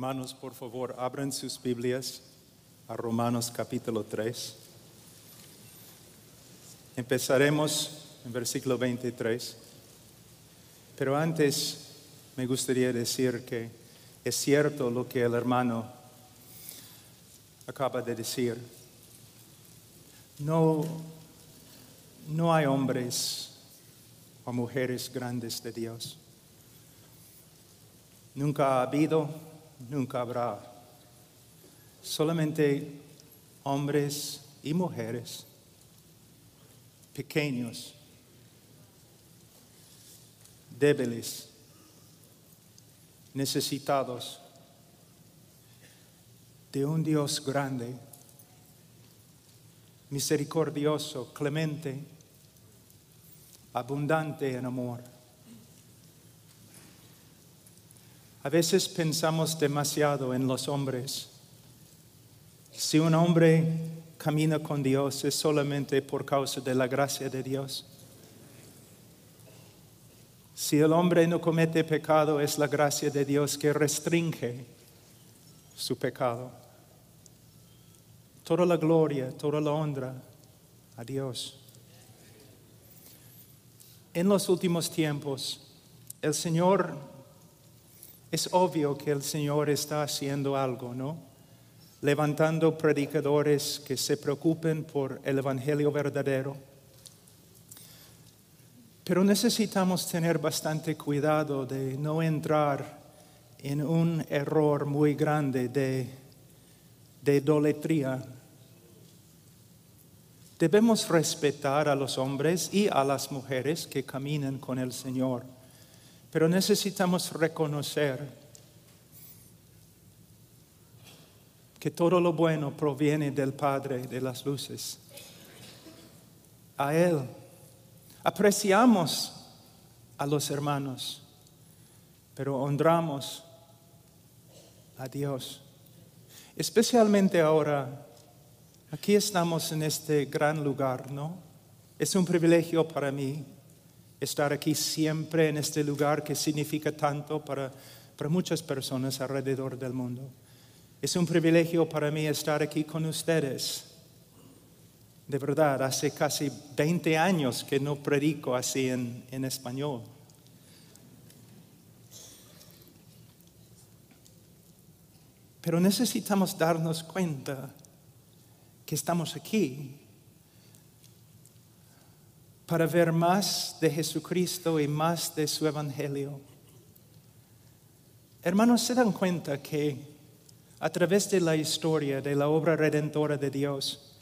Hermanos, por favor, abran sus Biblias a Romanos capítulo 3. Empezaremos en versículo 23. Pero antes me gustaría decir que es cierto lo que el hermano acaba de decir. No, no hay hombres o mujeres grandes de Dios. Nunca ha habido, nunca habrá. Solamente hombres y mujeres pequeños, débiles, necesitados de un Dios grande, misericordioso, clemente, abundante en amor. A veces pensamos demasiado en los hombres. Si un hombre camina con Dios es solamente por causa de la gracia de Dios. Si el hombre no comete pecado es la gracia de Dios que restringe su pecado. Toda la gloria, toda la honra a Dios. En los últimos tiempos, el Señor, es obvio que el Señor está haciendo algo, ¿no? Levantando predicadores que se preocupen por el Evangelio verdadero. Pero necesitamos tener bastante cuidado de no entrar en un error muy grande de, idolatría. Debemos respetar a los hombres y a las mujeres que caminan con el Señor, pero necesitamos reconocer que todo lo bueno proviene del Padre de las luces. A Él apreciamos a los hermanos, pero honramos a Dios. Especialmente ahora Aquí estamos en este gran lugar, ¿no? Es un privilegio para mí estar aquí siempre en este lugar que significa tanto para, para muchas personas alrededor del mundo. Es un privilegio para mí estar aquí con ustedes. De verdad, hace casi 20 años que no predico así en, en español. Pero necesitamos darnos cuenta que estamos aquí para ver más de Jesucristo y más de su Evangelio. Hermanos, se dan cuenta que a través de la historia de la obra redentora de Dios,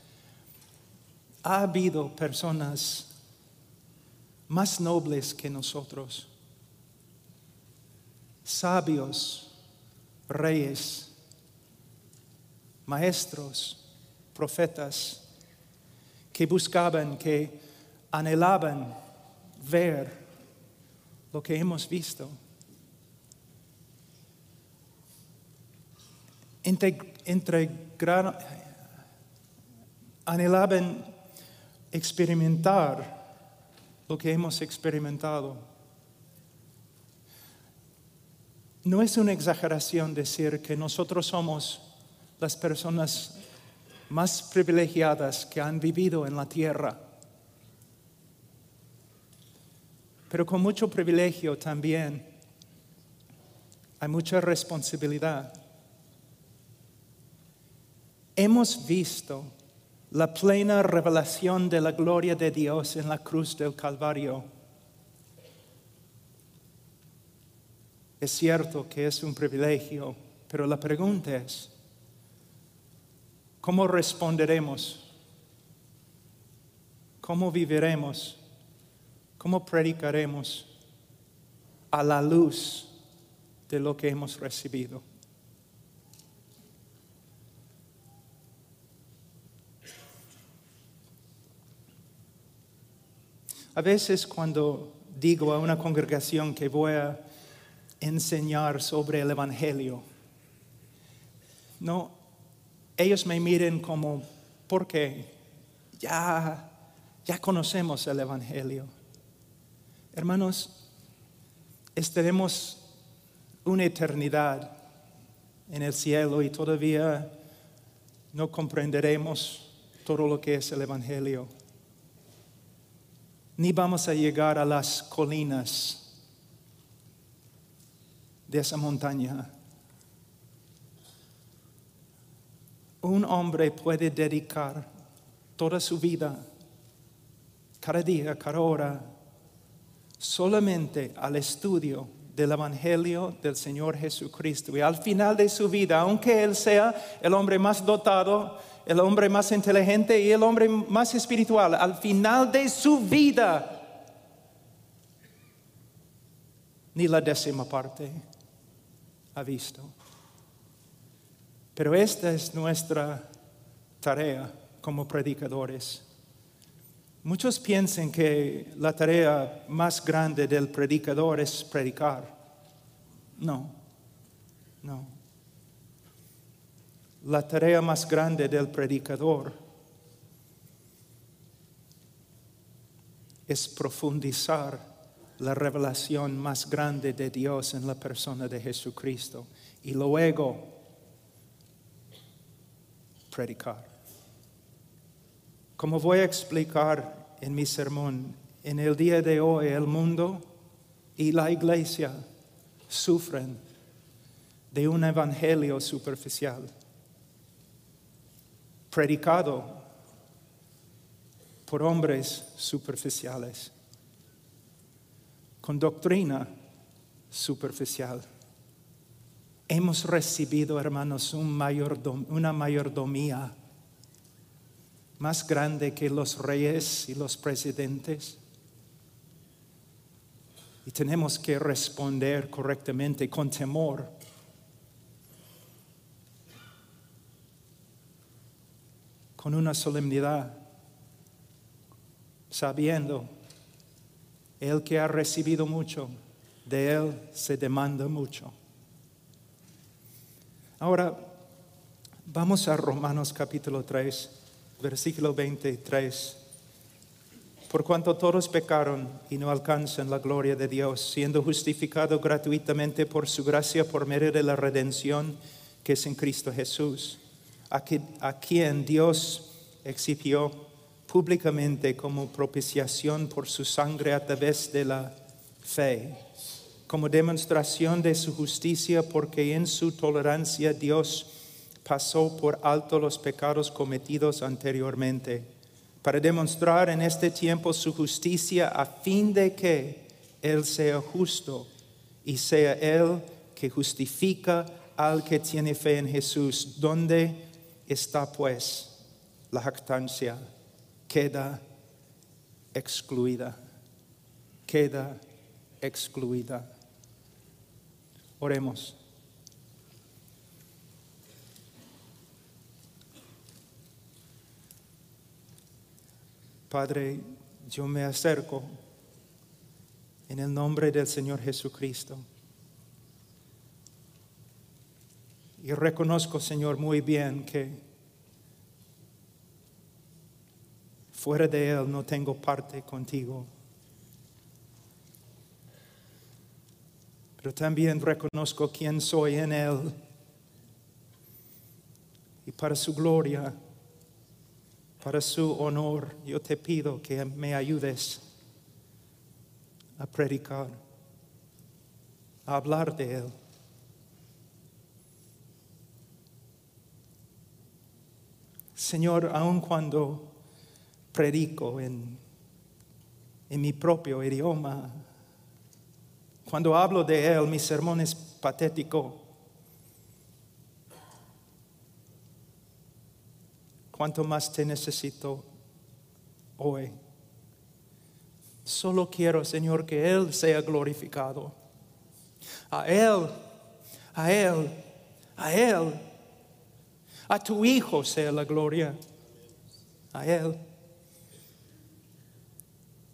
ha habido personas más nobles que nosotros, sabios, reyes, maestros, profetas que buscaban, que anhelaban ver lo que hemos visto. Anhelaban experimentar lo que hemos experimentado. No es una exageración decir que nosotros somos las personas más privilegiadas que han vivido en la tierra. Pero con mucho privilegio también hay mucha responsabilidad. Hemos visto la plena revelación de la gloria de Dios en la cruz del Calvario. Es cierto que es un privilegio, pero la pregunta es, ¿Cómo responderemos? ¿Cómo viviremos? ¿Cómo predicaremos a la luz de lo que hemos recibido? A veces cuando digo a una congregación que voy a enseñar sobre el Evangelio, no, ellos me miren como, porque ya, ya conocemos el Evangelio. Hermanos, estaremos una eternidad en el cielo y todavía no comprenderemos todo lo que es el Evangelio. Ni vamos a llegar a las colinas de esa montaña. Un hombre puede dedicar toda su vida, cada día, cada hora, solamente al estudio del Evangelio del Señor Jesucristo. Y al final de su vida, aunque Él sea el hombre más dotado, el hombre más inteligente y el hombre más espiritual, al final de su vida, ni la décima parte ha visto. Pero esta es nuestra tarea como predicadores. Muchos piensan que la tarea más grande del predicador es predicar. No, no. La tarea más grande del predicador es profundizar la revelación más grande de Dios en la persona de Jesucristo y luego predicar. Como voy a explicar en mi sermón, en el día de hoy el mundo y la iglesia sufren de un evangelio superficial, predicado por hombres superficiales con doctrina superficial. Hemos recibido, hermanos, una mayordomía más grande que los reyes y los presidentes. Y tenemos que responder correctamente con temor. Con una solemnidad, sabiendo el que ha recibido mucho, de él se demanda mucho. Ahora, vamos a Romanos capítulo 3, versículo 23. Por cuanto todos pecaron y no alcanzan la gloria de Dios, siendo justificados gratuitamente por su gracia por medio de la redención que es en Cristo Jesús, a, a quien Dios exhibió públicamente como propiciación por su sangre a través de la fe, como demostración de su justicia, porque en su tolerancia Dios pasó por alto los pecados cometidos anteriormente, para demostrar en este tiempo su justicia a fin de que Él sea justo y sea Él que justifica al que tiene fe en Jesús. ¿Dónde está pues la jactancia? queda excluida, queda excluida. Oremos. Padre, yo me acerco en el nombre del Señor Jesucristo. Y reconozco, Señor, muy bien que Fuera de Él no tengo parte contigo. Pero también reconozco quién soy en Él. Y para su gloria, para su honor, yo te pido que me ayudes a predicar, a hablar de Él. Señor, aun cuando predico en, en mi propio idioma. Cuando hablo de Él, mi sermón es patético. ¿Cuánto más te necesito hoy? Solo quiero, Señor, que Él sea glorificado. A Él, a Él, a Él, a tu Hijo sea la gloria. A Él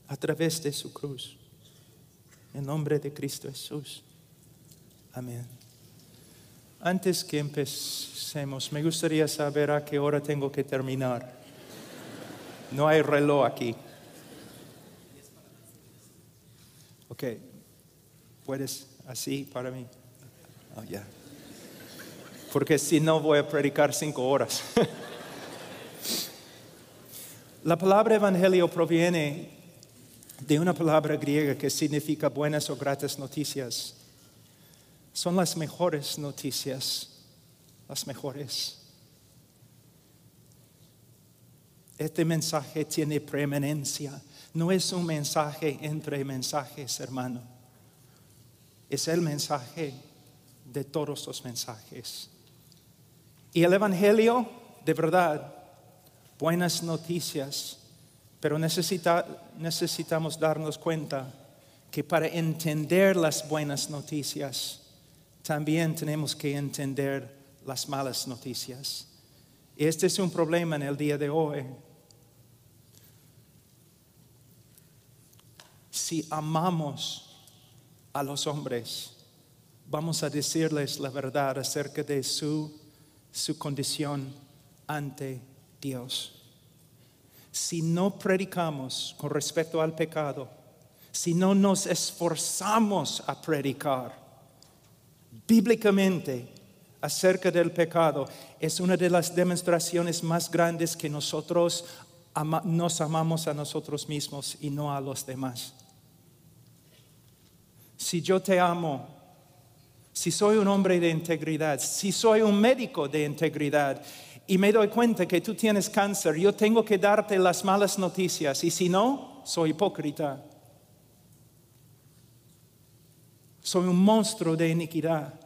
a través de su cruz. En nombre de Cristo Jesús. Amén. Antes que empecemos, me gustaría saber a qué hora tengo que terminar. No hay reloj aquí. Ok, ¿puedes así para mí? Oh, ya. porque si no voy a predicar cinco horas. La palabra evangelio proviene de una palabra griega que significa buenas o gratas noticias. Son las mejores noticias, las mejores. Este mensaje tiene preeminencia. No es un mensaje entre mensajes, hermano. Es el mensaje de todos los mensajes. Y el Evangelio, de verdad, buenas noticias, pero necesitamos darnos cuenta que para entender las buenas noticias, también tenemos que entender las malas noticias. Este es un problema en el día de hoy. Si amamos a los hombres, vamos a decirles la verdad acerca de su, su condición ante Dios. Si no predicamos con respecto al pecado, si no nos esforzamos a predicar bíblicamente acerca del pecado, es una de las demostraciones más grandes que nosotros nos amamos a nosotros mismos y no a los demás. Si yo te amo, si soy un hombre de integridad, si soy un médico de integridad y me doy cuenta que tú tienes cáncer, yo tengo que darte las malas noticias y si no, soy hipócrita. Soy un monstruo de iniquidad.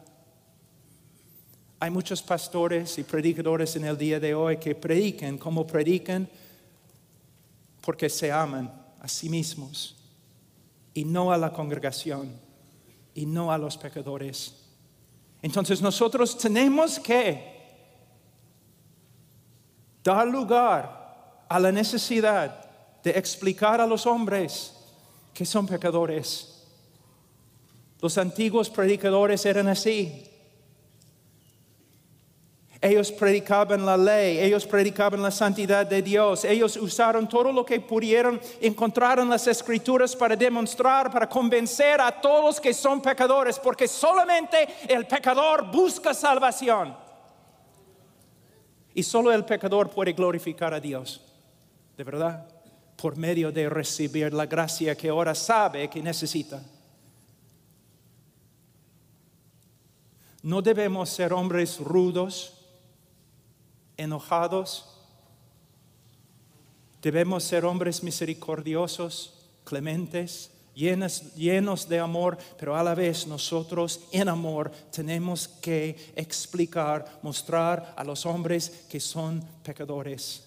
Hay muchos pastores y predicadores en el día de hoy que predican como predican porque se aman a sí mismos y no a la congregación y no a los pecadores. Entonces nosotros tenemos que dar lugar a la necesidad de explicar a los hombres que son pecadores. Los antiguos predicadores eran así. Ellos predicaban la ley, ellos predicaban la santidad de Dios, ellos usaron todo lo que pudieron encontrar en las escrituras para demostrar, para convencer a todos que son pecadores, porque solamente el pecador busca salvación. Y solo el pecador puede glorificar a Dios, de verdad, por medio de recibir la gracia que ahora sabe que necesita. No debemos ser hombres rudos, enojados. Debemos ser hombres misericordiosos, clementes, llenos, llenos de amor, pero a la vez nosotros en amor tenemos que explicar, mostrar a los hombres que son pecadores.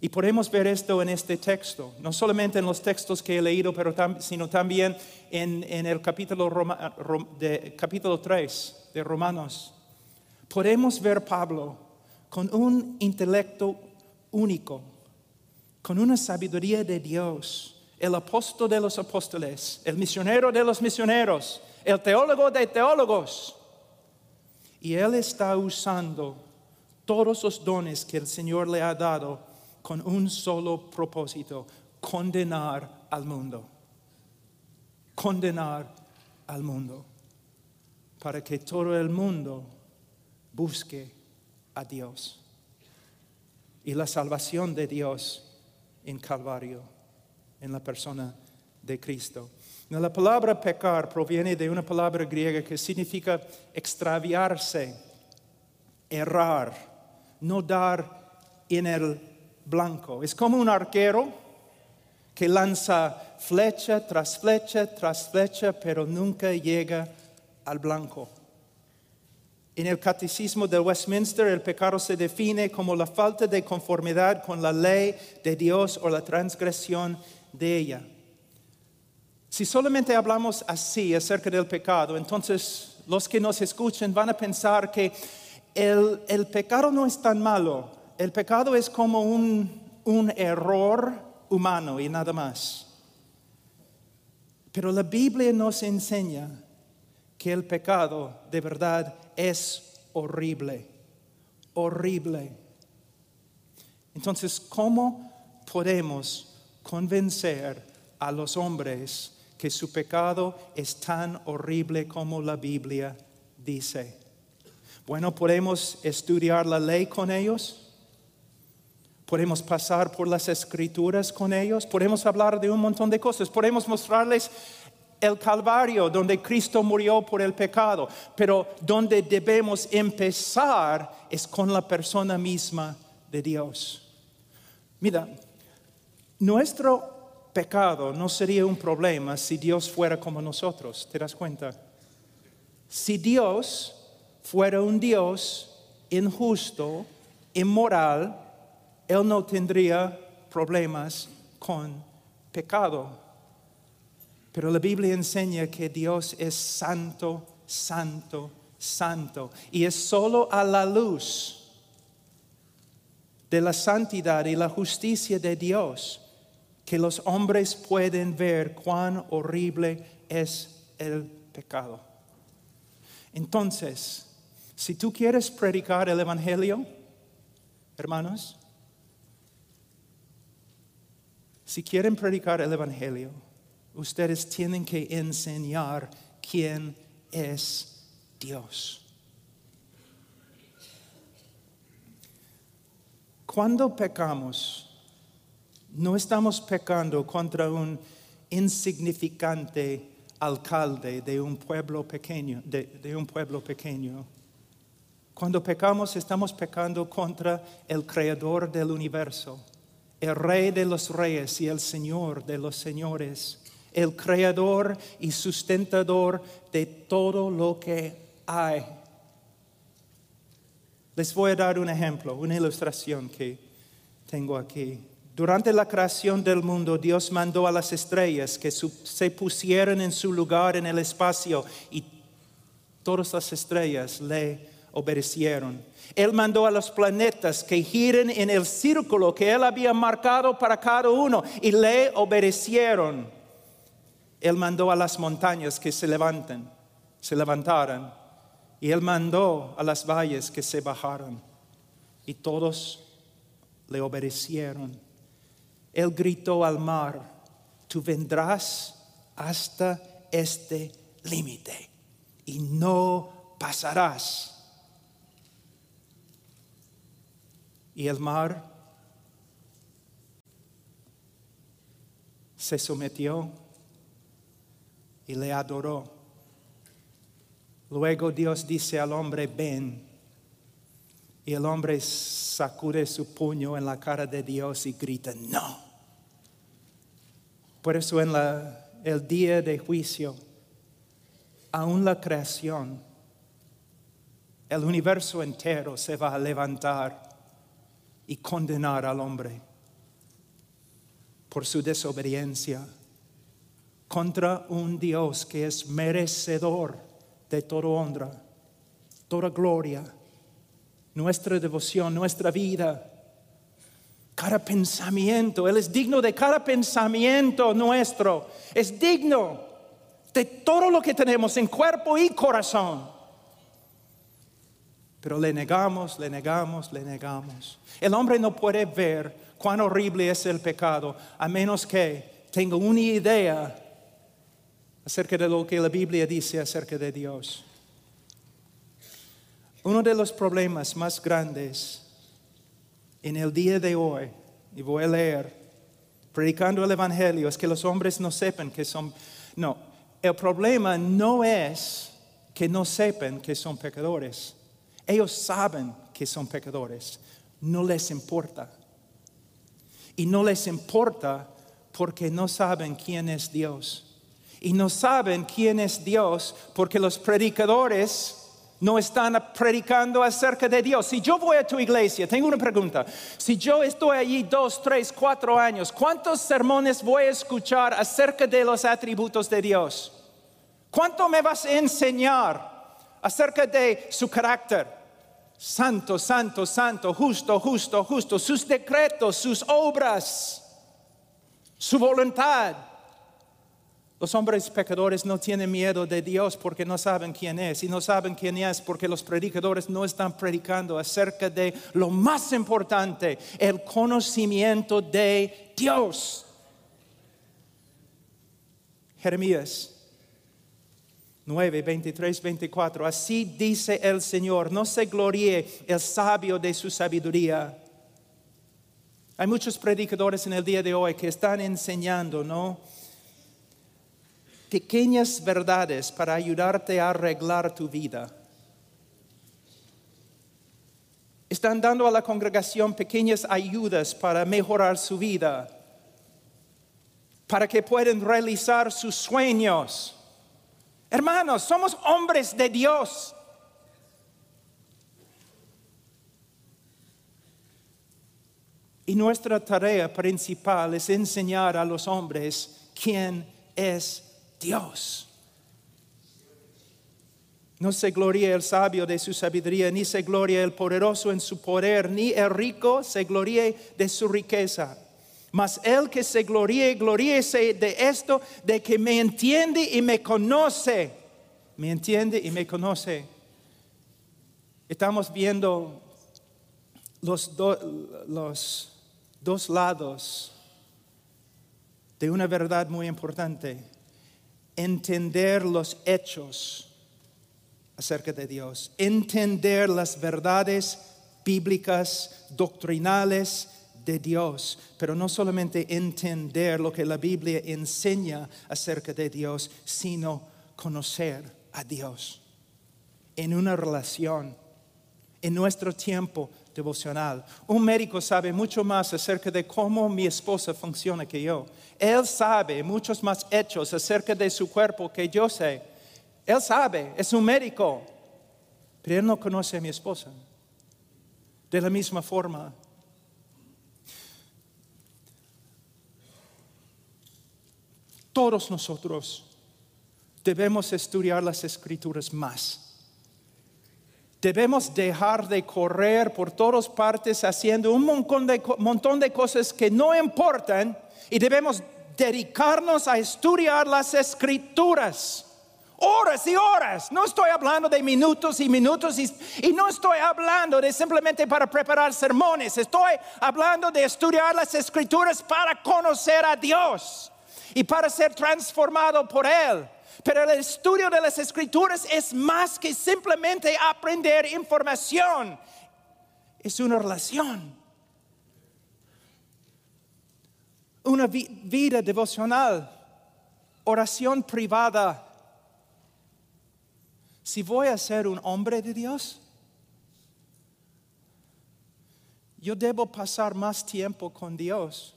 Y podemos ver esto en este texto, no solamente en los textos que he leído, pero sino también en, el capítulo, de, capítulo 3 de Romanos. Podemos ver Pablo con un intelecto único, con una sabiduría de Dios, el apóstol de los apóstoles, el misionero de los misioneros, el teólogo de teólogos. Y él está usando todos los dones que el Señor le ha dado con un solo propósito, condenar al mundo. Condenar al mundo. Para que todo el mundo busque a Dios y la salvación de Dios en Calvario, en la persona de Cristo. La palabra pecar proviene de una palabra griega que significa extraviarse, errar, no dar en el blanco. Es como un arquero que lanza flecha tras flecha tras flecha, pero nunca llega al blanco. En el Catecismo de Westminster el pecado se define como la falta de conformidad con la ley de Dios o la transgresión de ella. Si solamente hablamos así acerca del pecado, entonces los que nos escuchen van a pensar que el, pecado no es tan malo, el pecado es como un, un error humano y nada más. Pero la Biblia nos enseña que el pecado de verdad es horrible, horrible. Entonces, ¿cómo podemos convencer a los hombres que su pecado es tan horrible como la Biblia dice? Bueno, podemos estudiar la ley con ellos. Podemos pasar por las escrituras con ellos, podemos hablar de un montón de cosas, podemos mostrarles el Calvario donde Cristo murió por el pecado, pero donde debemos empezar es con la persona misma de Dios. Mira, nuestro pecado no sería un problema si Dios fuera como nosotros, ¿te das cuenta? Si Dios fuera un Dios injusto, inmoral, Él no tendría problemas con pecado. Pero la Biblia enseña que Dios es santo, santo, santo. Y es solo a la luz de la santidad y la justicia de Dios que los hombres pueden ver cuán horrible es el pecado. Entonces, si tú quieres predicar el Evangelio, hermanos, si quieren predicar el Evangelio, ustedes tienen que enseñar quién es Dios. Cuando pecamos, no estamos pecando contra un insignificante alcalde de un pueblo pequeño, de, un pueblo pequeño. Cuando pecamos, estamos pecando contra el creador del universo el rey de los reyes y el señor de los señores, el creador y sustentador de todo lo que hay. Les voy a dar un ejemplo, una ilustración que tengo aquí. Durante la creación del mundo, Dios mandó a las estrellas que se pusieran en su lugar en el espacio y todas las estrellas le obedecieron. Él mandó a los planetas que giren en el círculo que Él había marcado para cada uno y le obedecieron. Él mandó a las montañas que se levanten, se levantaran. Y Él mandó a las valles que se bajaran. Y todos le obedecieron. Él gritó al mar, tú vendrás hasta este límite y no pasarás. Y el mar se sometió y le adoró. Luego Dios dice al hombre, ven. Y el hombre sacude su puño en la cara de Dios y grita, no. Por eso en el día de juicio, aún la creación, el universo entero se va a levantar y condenar al hombre por su desobediencia contra un Dios que es merecedor de toda honra, toda gloria, nuestra devoción, nuestra vida, cada pensamiento. Él es digno de cada pensamiento nuestro. Es digno de todo lo que tenemos en cuerpo y corazón. Pero le negamos, le negamos, le negamos. El hombre no puede ver cuán horrible es el pecado a menos que tenga una idea acerca de lo que la Biblia dice acerca de Dios. Uno de los problemas más grandes en el día de hoy, y voy a leer, predicando el Evangelio, es que los hombres no sepan que son... No, el problema no es que no sepan que son pecadores. Ellos saben que son pecadores, no les importa. Y no les importa porque no saben quién es Dios. Y no saben quién es Dios porque los predicadores no están predicando acerca de Dios. Si yo voy a tu iglesia, tengo una pregunta. Si yo estoy allí dos, tres, cuatro años, ¿cuántos sermones voy a escuchar acerca de los atributos de Dios? ¿Cuánto me vas a enseñar acerca de su carácter? Santo, santo, santo, justo, justo, justo, sus decretos, sus obras, su voluntad. Los hombres pecadores no tienen miedo de Dios porque no saben quién es y no saben quién es porque los predicadores no están predicando acerca de lo más importante, el conocimiento de Dios. Jeremías 9, 23, 24. Así dice el Señor, no se gloríe el sabio de su sabiduría. Hay muchos predicadores en el día de hoy que están enseñando, ¿no? Pequeñas verdades para ayudarte a arreglar tu vida. Están dando a la congregación pequeñas ayudas para mejorar su vida, para que puedan realizar sus sueños. Hermanos, somos hombres de Dios. Y nuestra tarea principal es enseñar a los hombres quién es Dios. No se gloria el sabio de su sabiduría, ni se gloria el poderoso en su poder, ni el rico se gloríe de su riqueza. Mas el que se gloríe, gloríese de esto, de que me entiende y me conoce. Me entiende y me conoce. Estamos viendo los, los dos lados de una verdad muy importante. Entender los hechos acerca de Dios. Entender las verdades bíblicas, doctrinales de Dios, pero no solamente entender lo que la Biblia enseña acerca de Dios, sino conocer a Dios en una relación, en nuestro tiempo devocional. Un médico sabe mucho más acerca de cómo mi esposa funciona que yo. Él sabe muchos más hechos acerca de su cuerpo que yo sé. Él sabe, es un médico, pero él no conoce a mi esposa. De la misma forma, todos nosotros debemos estudiar las escrituras más. Debemos dejar de correr por todas partes haciendo un montón de, montón de cosas que no importan y debemos dedicarnos a estudiar las escrituras. Horas y horas. No estoy hablando de minutos y minutos y, y, no estoy hablando de simplemente para preparar sermones. Estoy hablando de estudiar las escrituras para conocer a Dios y para ser transformado por Él. Pero el estudio de las escrituras es más que simplemente aprender información. Es una relación. Una vida devocional. Oración privada. Si voy a ser un hombre de Dios, yo debo pasar más tiempo con Dios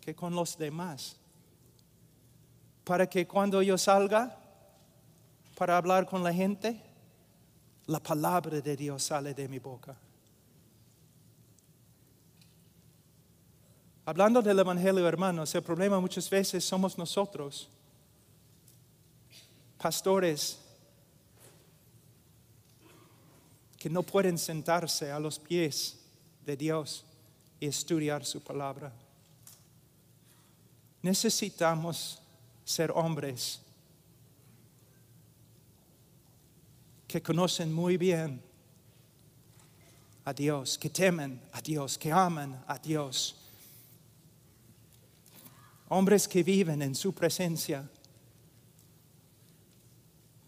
que con los demás. Para que cuando yo salga, para hablar con la gente, la palabra de Dios sale de mi boca. Hablando del Evangelio, hermanos, el problema muchas veces somos nosotros, pastores, que no pueden sentarse a los pies de Dios y estudiar su palabra. Necesitamos ser hombres que conocen muy bien a Dios, que temen a Dios, que aman a Dios. Hombres que viven en su presencia.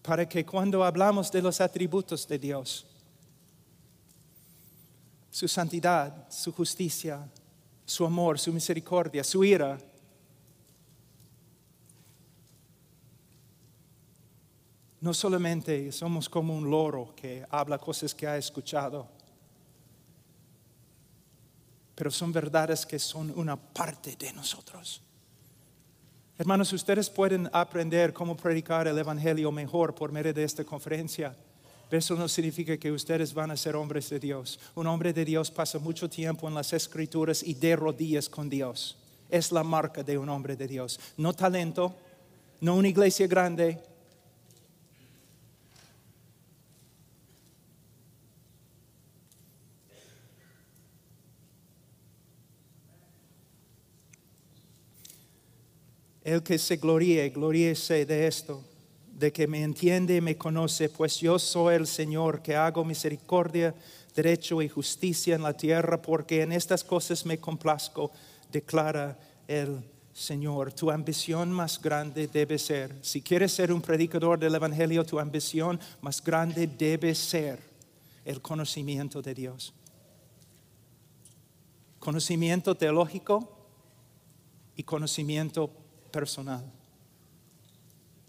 Para que cuando hablamos de los atributos de Dios, su santidad, su justicia, su amor, su misericordia, su ira, no solamente somos como un loro que habla cosas que ha escuchado, pero son verdades que son una parte de nosotros. Hermanos, ustedes pueden aprender cómo predicar el Evangelio mejor por medio de esta conferencia. Eso no significa que ustedes van a ser hombres de Dios. Un hombre de Dios pasa mucho tiempo en las escrituras y de rodillas con Dios. Es la marca de un hombre de Dios. No talento, no una iglesia grande, El que se gloríe, gloríese de esto, de que me entiende y me conoce, pues yo soy el Señor que hago misericordia, derecho y justicia en la tierra, porque en estas cosas me complazco, declara el Señor, tu ambición más grande debe ser, si quieres ser un predicador del Evangelio, tu ambición más grande debe ser el conocimiento de Dios. Conocimiento teológico y conocimiento personal.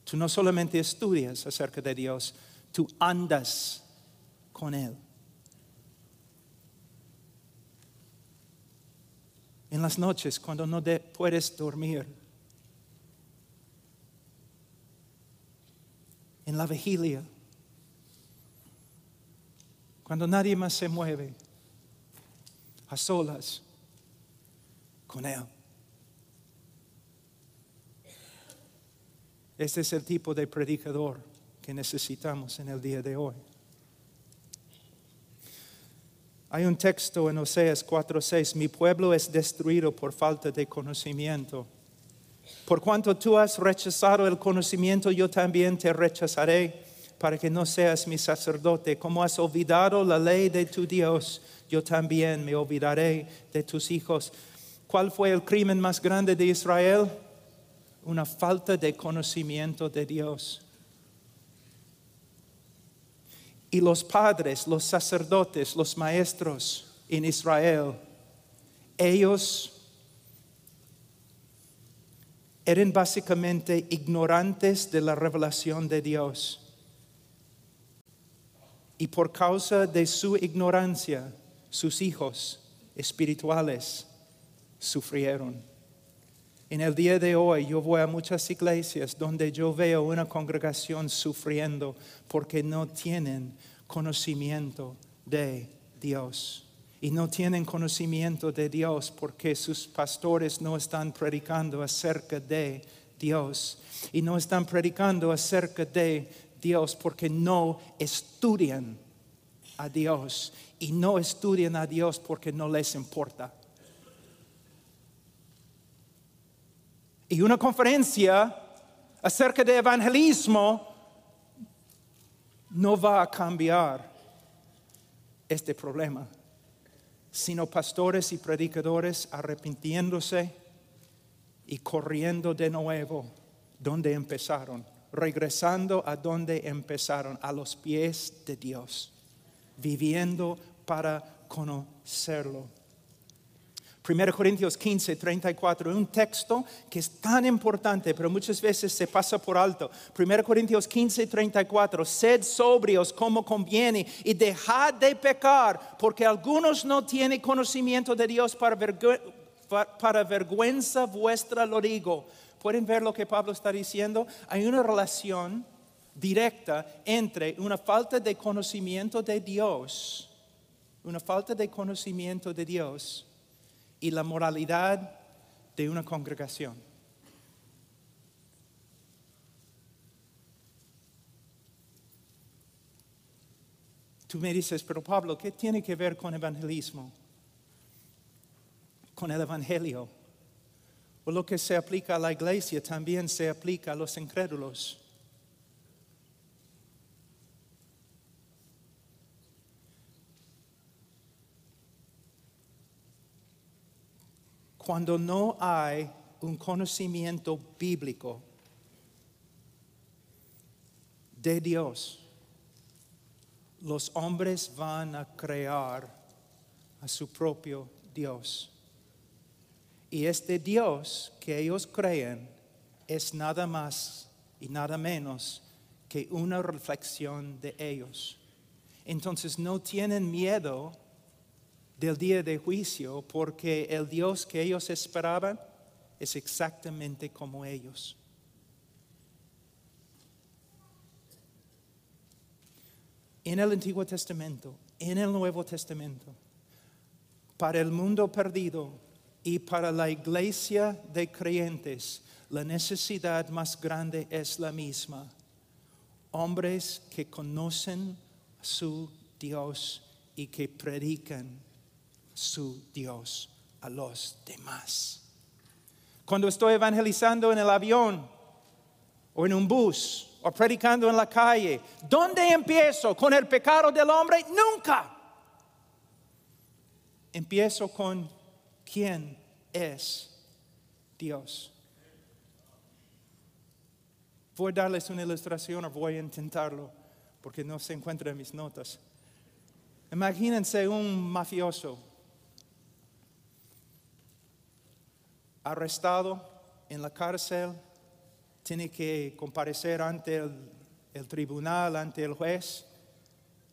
Tú no solamente estudias acerca de Dios, tú andas con Él. en las noches cuando no puedes dormir, en la vigilia, cuando nadie más se mueve, a solas con Él. Este es el tipo de predicador que necesitamos en el día de hoy. Hay un texto en Oseas 4:6, mi pueblo es destruido por falta de conocimiento. Por cuanto tú has rechazado el conocimiento, yo también te rechazaré para que no seas mi sacerdote. Como has olvidado la ley de tu Dios, yo también me olvidaré de tus hijos. ¿Cuál fue el crimen más grande de Israel? Una falta de conocimiento de Dios. Y los padres, los sacerdotes, los maestros en Israel, ellos eran básicamente ignorantes de la revelación de Dios. Y por causa de su ignorancia, sus hijos espirituales sufrieron. En el día de hoy yo voy a muchas iglesias donde yo veo una congregación sufriendo porque no tienen conocimiento de Dios. Y no tienen conocimiento de Dios porque sus pastores no están predicando acerca de Dios. Y no están predicando acerca de Dios porque no estudian a Dios. Y no estudian a Dios porque no les importa. Y una conferencia acerca de evangelismo no va a cambiar este problema, sino pastores y predicadores arrepintiéndose y corriendo de nuevo donde empezaron, regresando a donde empezaron, a los pies de Dios, viviendo para conocerlo. 1 Corintios 15, 34, un texto que es tan importante, pero muchas veces se pasa por alto. 1 Corintios 15, 34, sed sobrios como conviene y dejad de pecar, porque algunos no tienen conocimiento de Dios para, vergüenza vuestra, lo digo. ¿Pueden ver lo que Pablo está diciendo? Hay una relación directa entre una falta de conocimiento de Dios, una falta de conocimiento de Dios y la moralidad de una congregación. Tú me dices, pero Pablo, ¿qué tiene que ver con evangelismo? Con el evangelio. O lo que se aplica a la iglesia también se aplica a los incrédulos. Cuando no hay un conocimiento bíblico de Dios, los hombres van a crear a su propio Dios. Y este Dios que ellos creen es nada más y nada menos que una reflexión de ellos. Entonces no tienen miedo del día de juicio porque el Dios que ellos esperaban es exactamente como ellos. En el Antiguo Testamento, en el Nuevo Testamento, para el mundo perdido y para la iglesia de creyentes, la necesidad más grande es la misma. Hombres que conocen a su Dios y que predican su Dios a los demás. Cuando estoy evangelizando en el avión o en un bus o predicando en la calle, ¿dónde empiezo? ¿Con el pecado del hombre? Nunca. Empiezo con quién es Dios. Voy a darles una ilustración o voy a intentarlo porque no se encuentra en mis notas. Imagínense un mafioso arrestado en la cárcel, tiene que comparecer ante el, tribunal, ante el juez,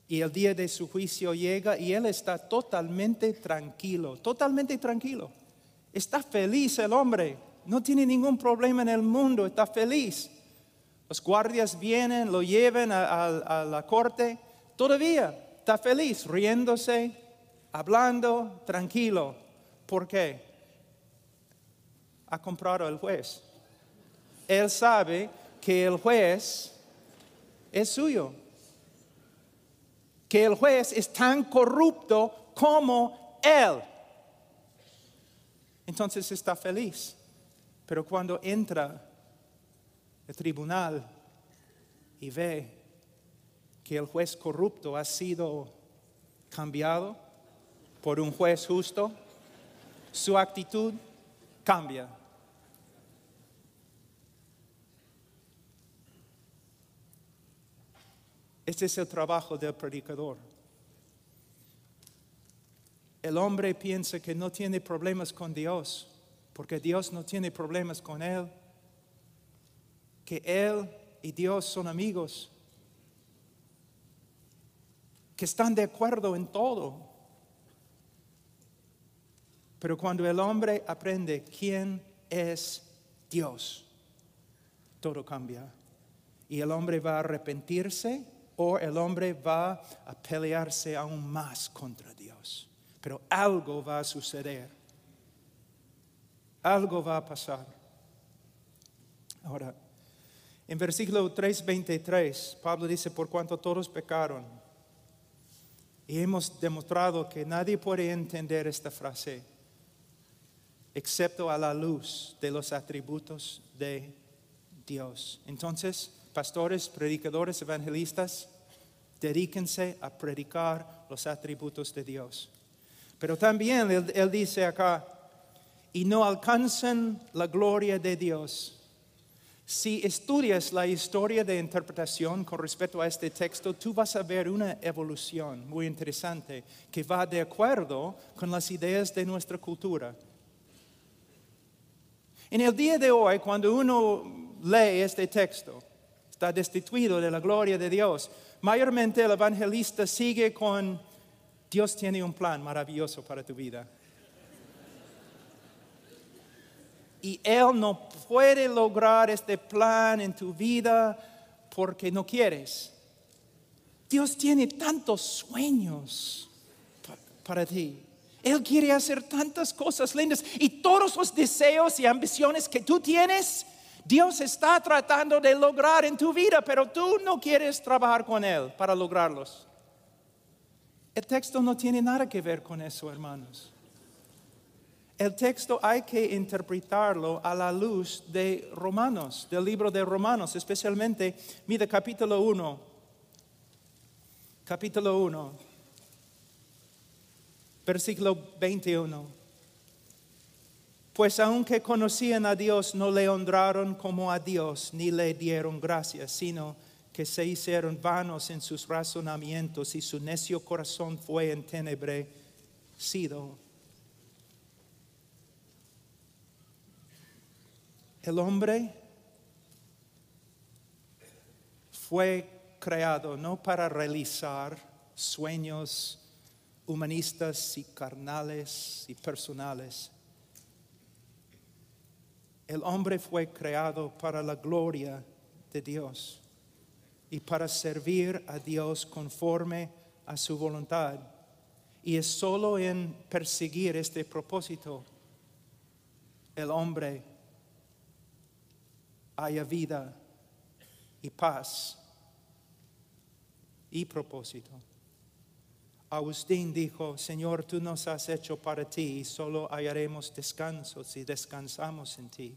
y el día de su juicio llega y él está totalmente tranquilo, totalmente tranquilo. Está feliz el hombre, no tiene ningún problema en el mundo, está feliz. Los guardias vienen, lo llevan a, la corte, todavía está feliz, riéndose, hablando, tranquilo. ¿Por qué? Ha comprado el juez. Él sabe que el juez es suyo. Que el juez es tan corrupto como él. Entonces está feliz. Pero cuando entra el tribunal y ve que el juez corrupto ha sido cambiado por un juez justo, su actitud cambia. Este es el trabajo del predicador. El hombre piensa que no tiene problemas con Dios, porque Dios no tiene problemas con él que Él y Dios son amigos, que están de acuerdo en todo. Pero cuando el hombre aprende quién es Dios, todo cambia. Y el hombre va a arrepentirse o el hombre va a pelearse aún más contra Dios. Pero algo va a suceder. Algo va a pasar. Ahora, en versículo 3:23, Pablo dice, por cuanto todos pecaron. Y hemos demostrado que nadie puede entender esta frase excepto a la luz de los atributos de Dios. Entonces, pastores, predicadores, evangelistas, dedíquense a predicar los atributos de Dios. Pero también él, dice acá, y no alcanzan la gloria de Dios si estudias la historia de interpretación con respecto a este texto, tú vas a ver una evolución muy interesante que va de acuerdo con las ideas de nuestra cultura. En el día de hoy, cuando uno lee este texto, está destituido de la gloria de Dios, mayormente el evangelista sigue con, Dios tiene un plan maravilloso para tu vida. y Él no puede lograr este plan en tu vida porque no quieres. Dios tiene tantos sueños para ti. Él quiere hacer tantas cosas lindas y todos los deseos y ambiciones que tú tienes, Dios está tratando de lograr en tu vida, pero tú no quieres trabajar con Él para lograrlos. El texto no tiene nada que ver con eso, hermanos. El texto hay que interpretarlo a la luz de Romanos, del libro de Romanos, especialmente, mira capítulo 1, capítulo 1, versículo 21. Pues aunque conocían a Dios, no le honraron como a Dios, ni le dieron gracias, sino que se hicieron vanos en sus razonamientos y su necio corazón fue entenebrecido. El hombre fue creado no para realizar sueños humanistas y carnales y personales. El hombre fue creado para la gloria de Dios y para servir a Dios conforme a su voluntad. Y es solo en perseguir este propósito el hombre haya vida y paz y propósito. Agustín dijo, Señor, tú nos has hecho para ti y solo hallaremos descanso si descansamos en ti.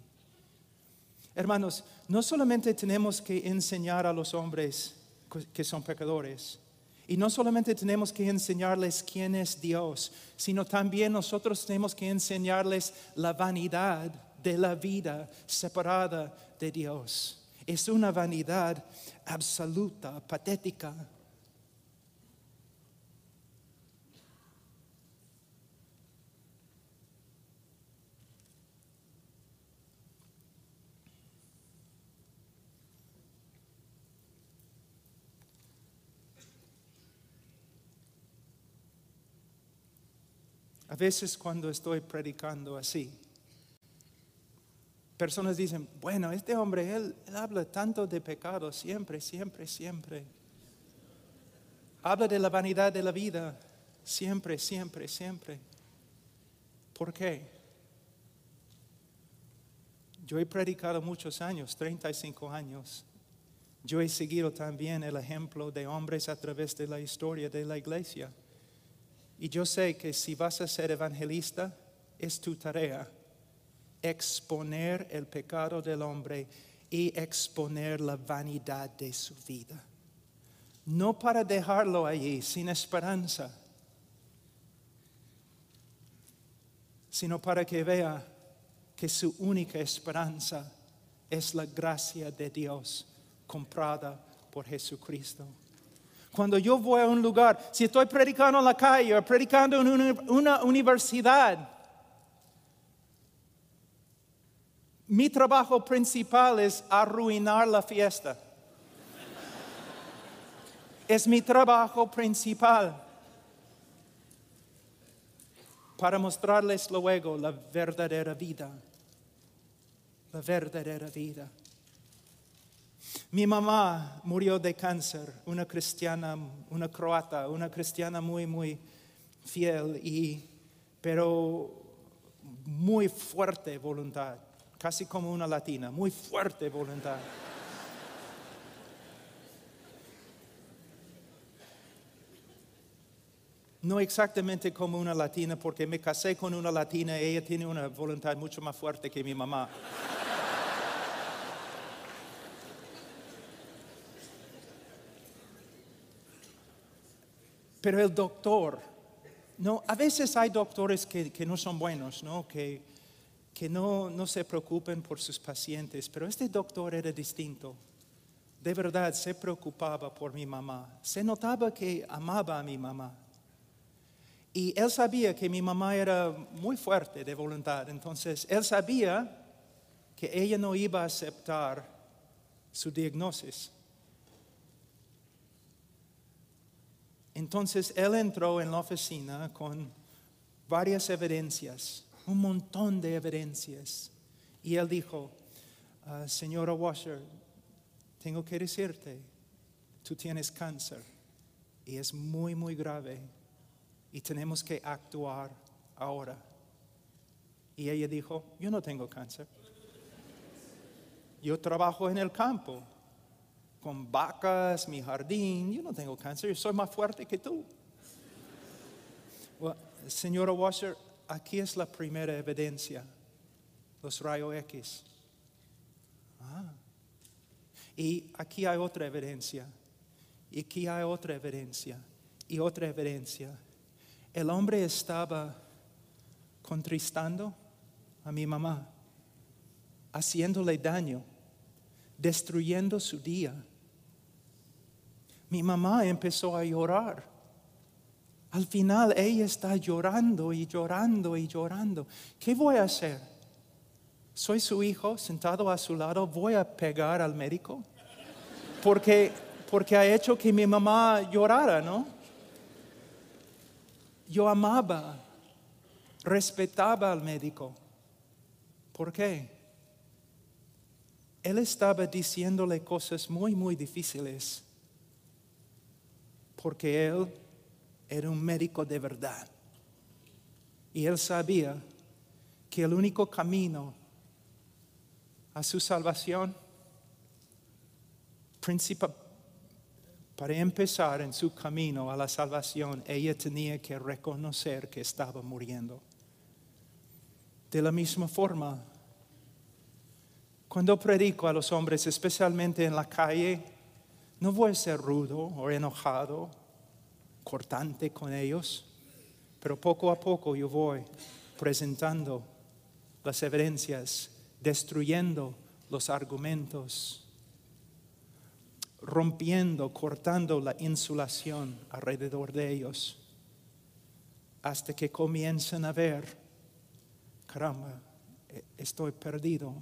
Hermanos, no solamente tenemos que enseñar a los hombres que son pecadores, y no solamente tenemos que enseñarles quién es Dios, sino también nosotros tenemos que enseñarles la vanidad de la vida separada de Dios. Es una vanidad absoluta, patética. A veces cuando estoy predicando así, personas dicen, bueno, este hombre, él, habla tanto de pecado siempre, siempre, siempre. Habla de la vanidad de la vida siempre, siempre, siempre. ¿Por qué? Yo he predicado muchos años, 35 años. Yo he seguido también el ejemplo de hombres a través de la historia de la iglesia. Y yo sé que si vas a ser evangelista, es tu tarea exponer el pecado del hombre y exponer la vanidad de su vida. No para dejarlo allí sin esperanza, sino para que vea que su única esperanza es la gracia de Dios comprada por Jesucristo. Cuando yo voy a un lugar, si estoy predicando en la calle o predicando en una, universidad, mi trabajo principal es arruinar la fiesta. es mi trabajo principal para mostrarles luego la verdadera vida, la verdadera vida. Mi mamá murió de cáncer, una cristiana, una croata, una cristiana muy, muy fiel, y, pero muy fuerte voluntad, casi como una latina, muy fuerte voluntad. No exactamente como una latina, porque me casé con una latina, y ella tiene una voluntad mucho más fuerte que mi mamá. Pero el doctor, no, a veces hay doctores que, no son buenos, ¿no? que, que no, no se preocupen por sus pacientes, pero este doctor era distinto. De verdad se preocupaba por mi mamá. Se notaba que amaba a mi mamá. Y él sabía que mi mamá era muy fuerte de voluntad. Entonces, él sabía que ella no iba a aceptar su diagnosis. Entonces él entró en la oficina con varias evidencias, un montón de evidencias. Y él dijo, ah, señora Washer, tengo que decirte, tú tienes cáncer y es muy, muy grave y tenemos que actuar ahora. Y ella dijo, yo no tengo cáncer. Yo trabajo en el campo con vacas, mi jardín, yo no tengo cáncer, yo soy más fuerte que tú. señora Washer, aquí es la primera evidencia, los rayos X. Ah. Y aquí hay otra evidencia, y aquí hay otra evidencia, y otra evidencia. El hombre estaba contristando a mi mamá, haciéndole daño, destruyendo su día mi mamá empezó a llorar. Al final ella está llorando y llorando y llorando. ¿Qué voy a hacer? Soy su hijo sentado a su lado, voy a pegar al médico. Porque, porque ha hecho que mi mamá llorara, ¿no? Yo amaba, respetaba al médico. ¿Por qué? Él estaba diciéndole cosas muy, muy difíciles porque él era un médico de verdad. Y él sabía que el único camino a su salvación, para empezar en su camino a la salvación, ella tenía que reconocer que estaba muriendo. De la misma forma, cuando predico a los hombres, especialmente en la calle, no voy a ser rudo o enojado, cortante con ellos, pero poco a poco yo voy presentando las evidencias, destruyendo los argumentos rompiendo, cortando la insulación alrededor de ellos, hasta que comiencen a ver, caramba, e-, estoy perdido,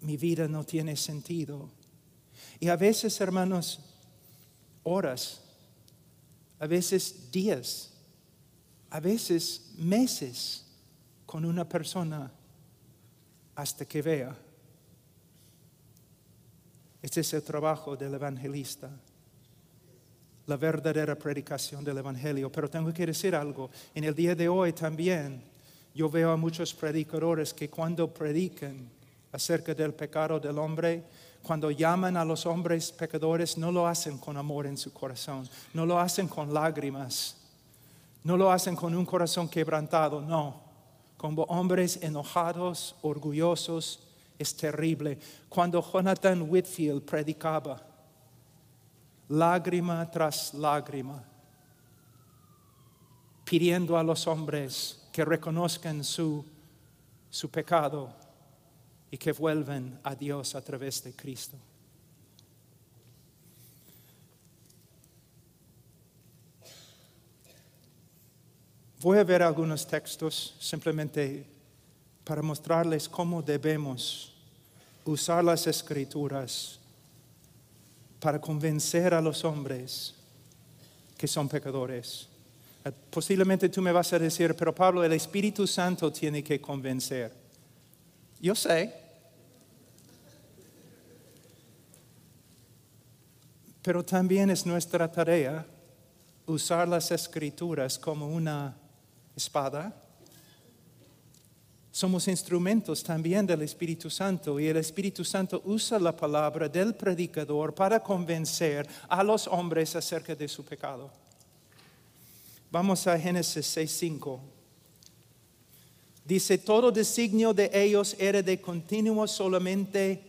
mi vida no tiene sentido. Y a veces, hermanos, horas, a veces días, a veces meses con una persona hasta que vea. Este es el trabajo del evangelista, la verdadera predicación del evangelio. Pero tengo que decir algo, en el día de hoy también yo veo a muchos predicadores que cuando predican acerca del pecado del hombre, cuando llaman a los hombres pecadores, no lo hacen con amor en su corazón, no lo hacen con lágrimas, no lo hacen con un corazón quebrantado, no, como hombres enojados, orgullosos, es terrible. Cuando Jonathan Whitfield predicaba, lágrima tras lágrima, pidiendo a los hombres que reconozcan su, su pecado y que vuelven a Dios a través de Cristo. Voy a ver algunos textos simplemente para mostrarles cómo debemos usar las escrituras para convencer a los hombres que son pecadores. Posiblemente tú me vas a decir, pero Pablo, el Espíritu Santo tiene que convencer. Yo sé, Pero también es nuestra tarea usar las escrituras como una espada. Somos instrumentos también del Espíritu Santo y el Espíritu Santo usa la palabra del predicador para convencer a los hombres acerca de su pecado. Vamos a Génesis 6.5. Dice, todo designio de ellos era de continuo solamente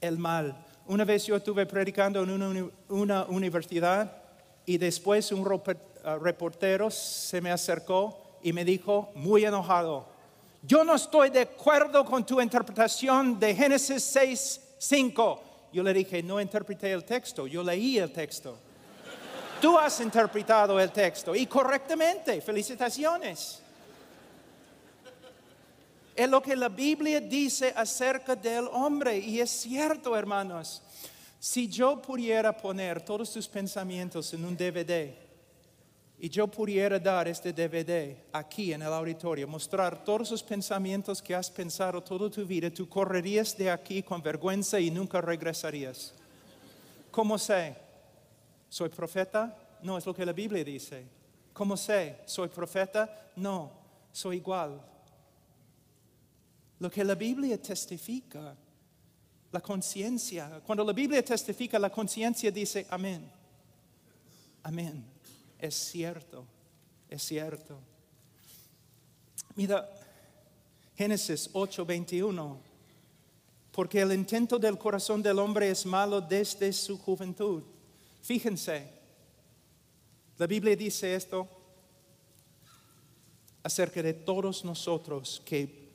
el mal una vez yo estuve predicando en una, universidad y después un uh, reportero se me acercó y me dijo, muy enojado, yo no estoy de acuerdo con tu interpretación de Génesis 6, 5. Yo le dije, no interpreté el texto, yo leí el texto. Tú has interpretado el texto y correctamente, felicitaciones. Es lo que la Biblia dice acerca del hombre. Y es cierto, hermanos. Si yo pudiera poner todos tus pensamientos en un DVD y yo pudiera dar este DVD aquí en el auditorio, mostrar todos los pensamientos que has pensado toda tu vida, tú correrías de aquí con vergüenza y nunca regresarías. ¿Cómo sé? ¿Soy profeta? No, es lo que la Biblia dice. ¿Cómo sé? ¿Soy profeta? No, soy igual lo que la Biblia testifica, la conciencia. Cuando la Biblia testifica, la conciencia dice, amén. Amén. Es cierto, es cierto. Mira, Génesis 8:21. Porque el intento del corazón del hombre es malo desde su juventud. Fíjense, la Biblia dice esto acerca de todos nosotros que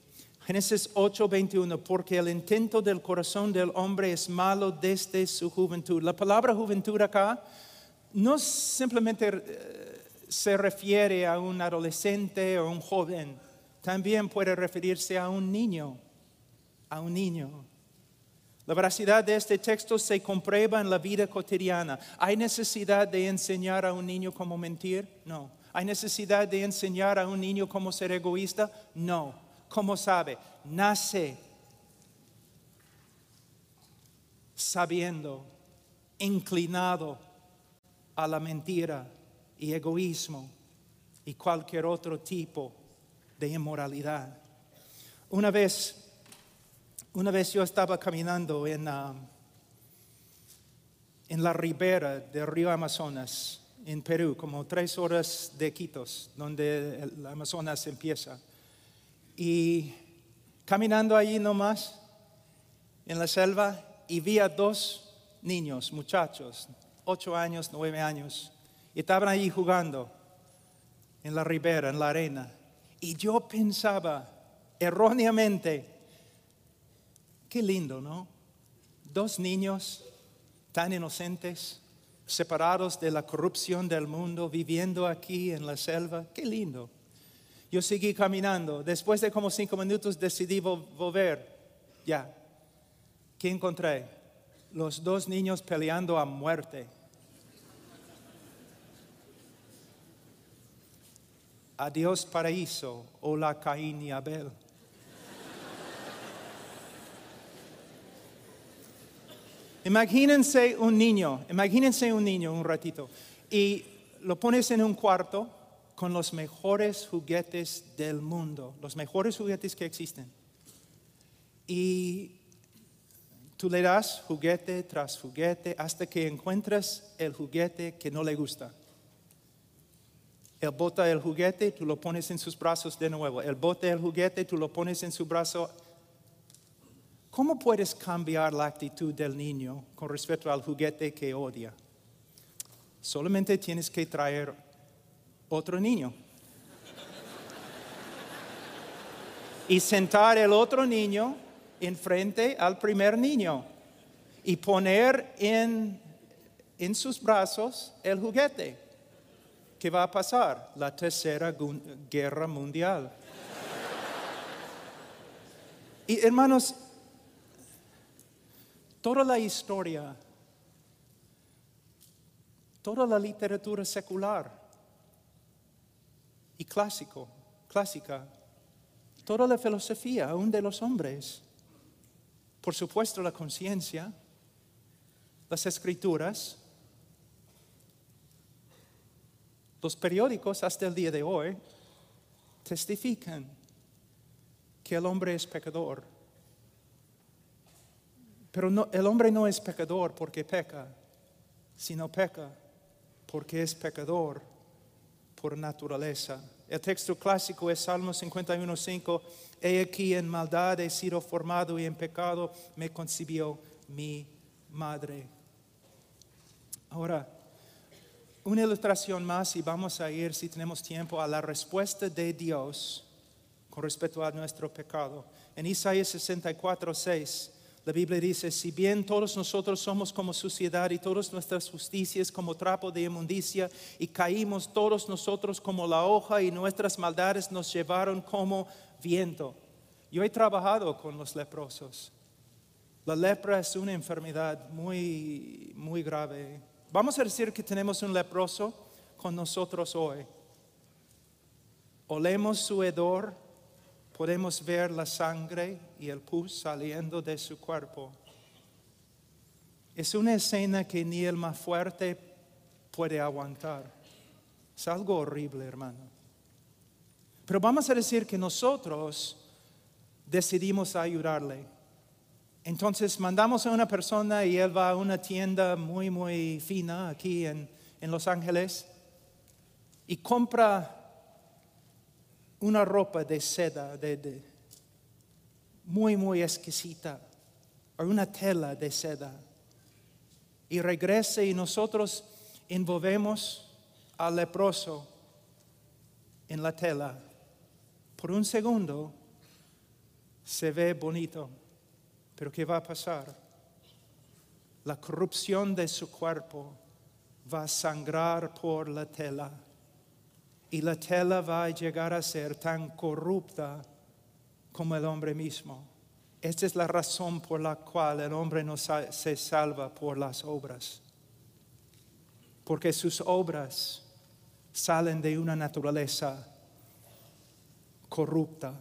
Génesis 8:21, porque el intento del corazón del hombre es malo desde su juventud. La palabra juventud acá no simplemente eh, se refiere a un adolescente o un joven, también puede referirse a un niño, a un niño. La veracidad de este texto se comprueba en la vida cotidiana. ¿Hay necesidad de enseñar a un niño cómo mentir? No. ¿Hay necesidad de enseñar a un niño cómo ser egoísta? No. ¿Cómo sabe? Nace sabiendo, inclinado a la mentira y egoísmo y cualquier otro tipo de inmoralidad. Una vez, una vez yo estaba caminando en, um, en la ribera del río Amazonas, en Perú, como tres horas de Quitos, donde el Amazonas empieza. Y caminando allí nomás, en la selva, y vi a dos niños, muchachos, ocho años, nueve años, y estaban allí jugando en la ribera, en la arena. Y yo pensaba erróneamente, qué lindo, ¿no? Dos niños tan inocentes, separados de la corrupción del mundo, viviendo aquí en la selva. Qué lindo. Yo seguí caminando. Después de como cinco minutos decidí volver. Ya. ¿Qué encontré? Los dos niños peleando a muerte. Adiós paraíso, hola Caín y Abel. Imagínense un niño, imagínense un niño un ratito y lo pones en un cuarto con los mejores juguetes del mundo, los mejores juguetes que existen. Y tú le das juguete tras juguete hasta que encuentras el juguete que no le gusta. Él bota el juguete, tú lo pones en sus brazos de nuevo. Él bota el juguete, tú lo pones en su brazo ¿Cómo puedes cambiar la actitud del niño con respecto al juguete que odia? Solamente tienes que traer otro niño. y sentar el otro niño enfrente al primer niño y poner en, en sus brazos el juguete. ¿Qué va a pasar? La tercera guerra mundial. y hermanos, Toda la historia, toda la literatura secular y clásico, clásica, toda la filosofía, aún de los hombres, por supuesto la conciencia, las escrituras, los periódicos hasta el día de hoy testifican que el hombre es pecador. Pero el hombre no es pecador porque peca, sino peca porque es pecador por naturaleza. El texto clásico es Salmo 51.5, He aquí en maldad he sido formado y en pecado me concibió mi madre. Ahora, una ilustración más y vamos a ir, si tenemos tiempo, a la respuesta de Dios con respecto a nuestro pecado. En Isaías 64, 6 la Biblia dice, si bien todos nosotros somos como suciedad y todas nuestras justicias como trapo de inmundicia y caímos todos nosotros como la hoja y nuestras maldades nos llevaron como viento. Yo he trabajado con los leprosos. La lepra es una enfermedad muy, muy grave. Vamos a decir que tenemos un leproso con nosotros hoy. Olemos su hedor podemos ver la sangre y el pus saliendo de su cuerpo. Es una escena que ni el más fuerte puede aguantar. Es algo horrible, hermano. Pero vamos a decir que nosotros decidimos ayudarle. Entonces mandamos a una persona y él va a una tienda muy, muy fina aquí en, en Los Ángeles y compra una ropa de seda de, muy, muy exquisita, o una tela de seda, y regresa y nosotros envolvemos al leproso en la tela. Por un segundo se ve bonito, pero ¿qué va a pasar? La corrupción de su cuerpo va a sangrar por la tela y la tela va a llegar a ser tan corrupta como el hombre mismo. Esta es la razón por la cual el hombre no se salva por las obras. Porque sus obras salen de una naturaleza corrupta.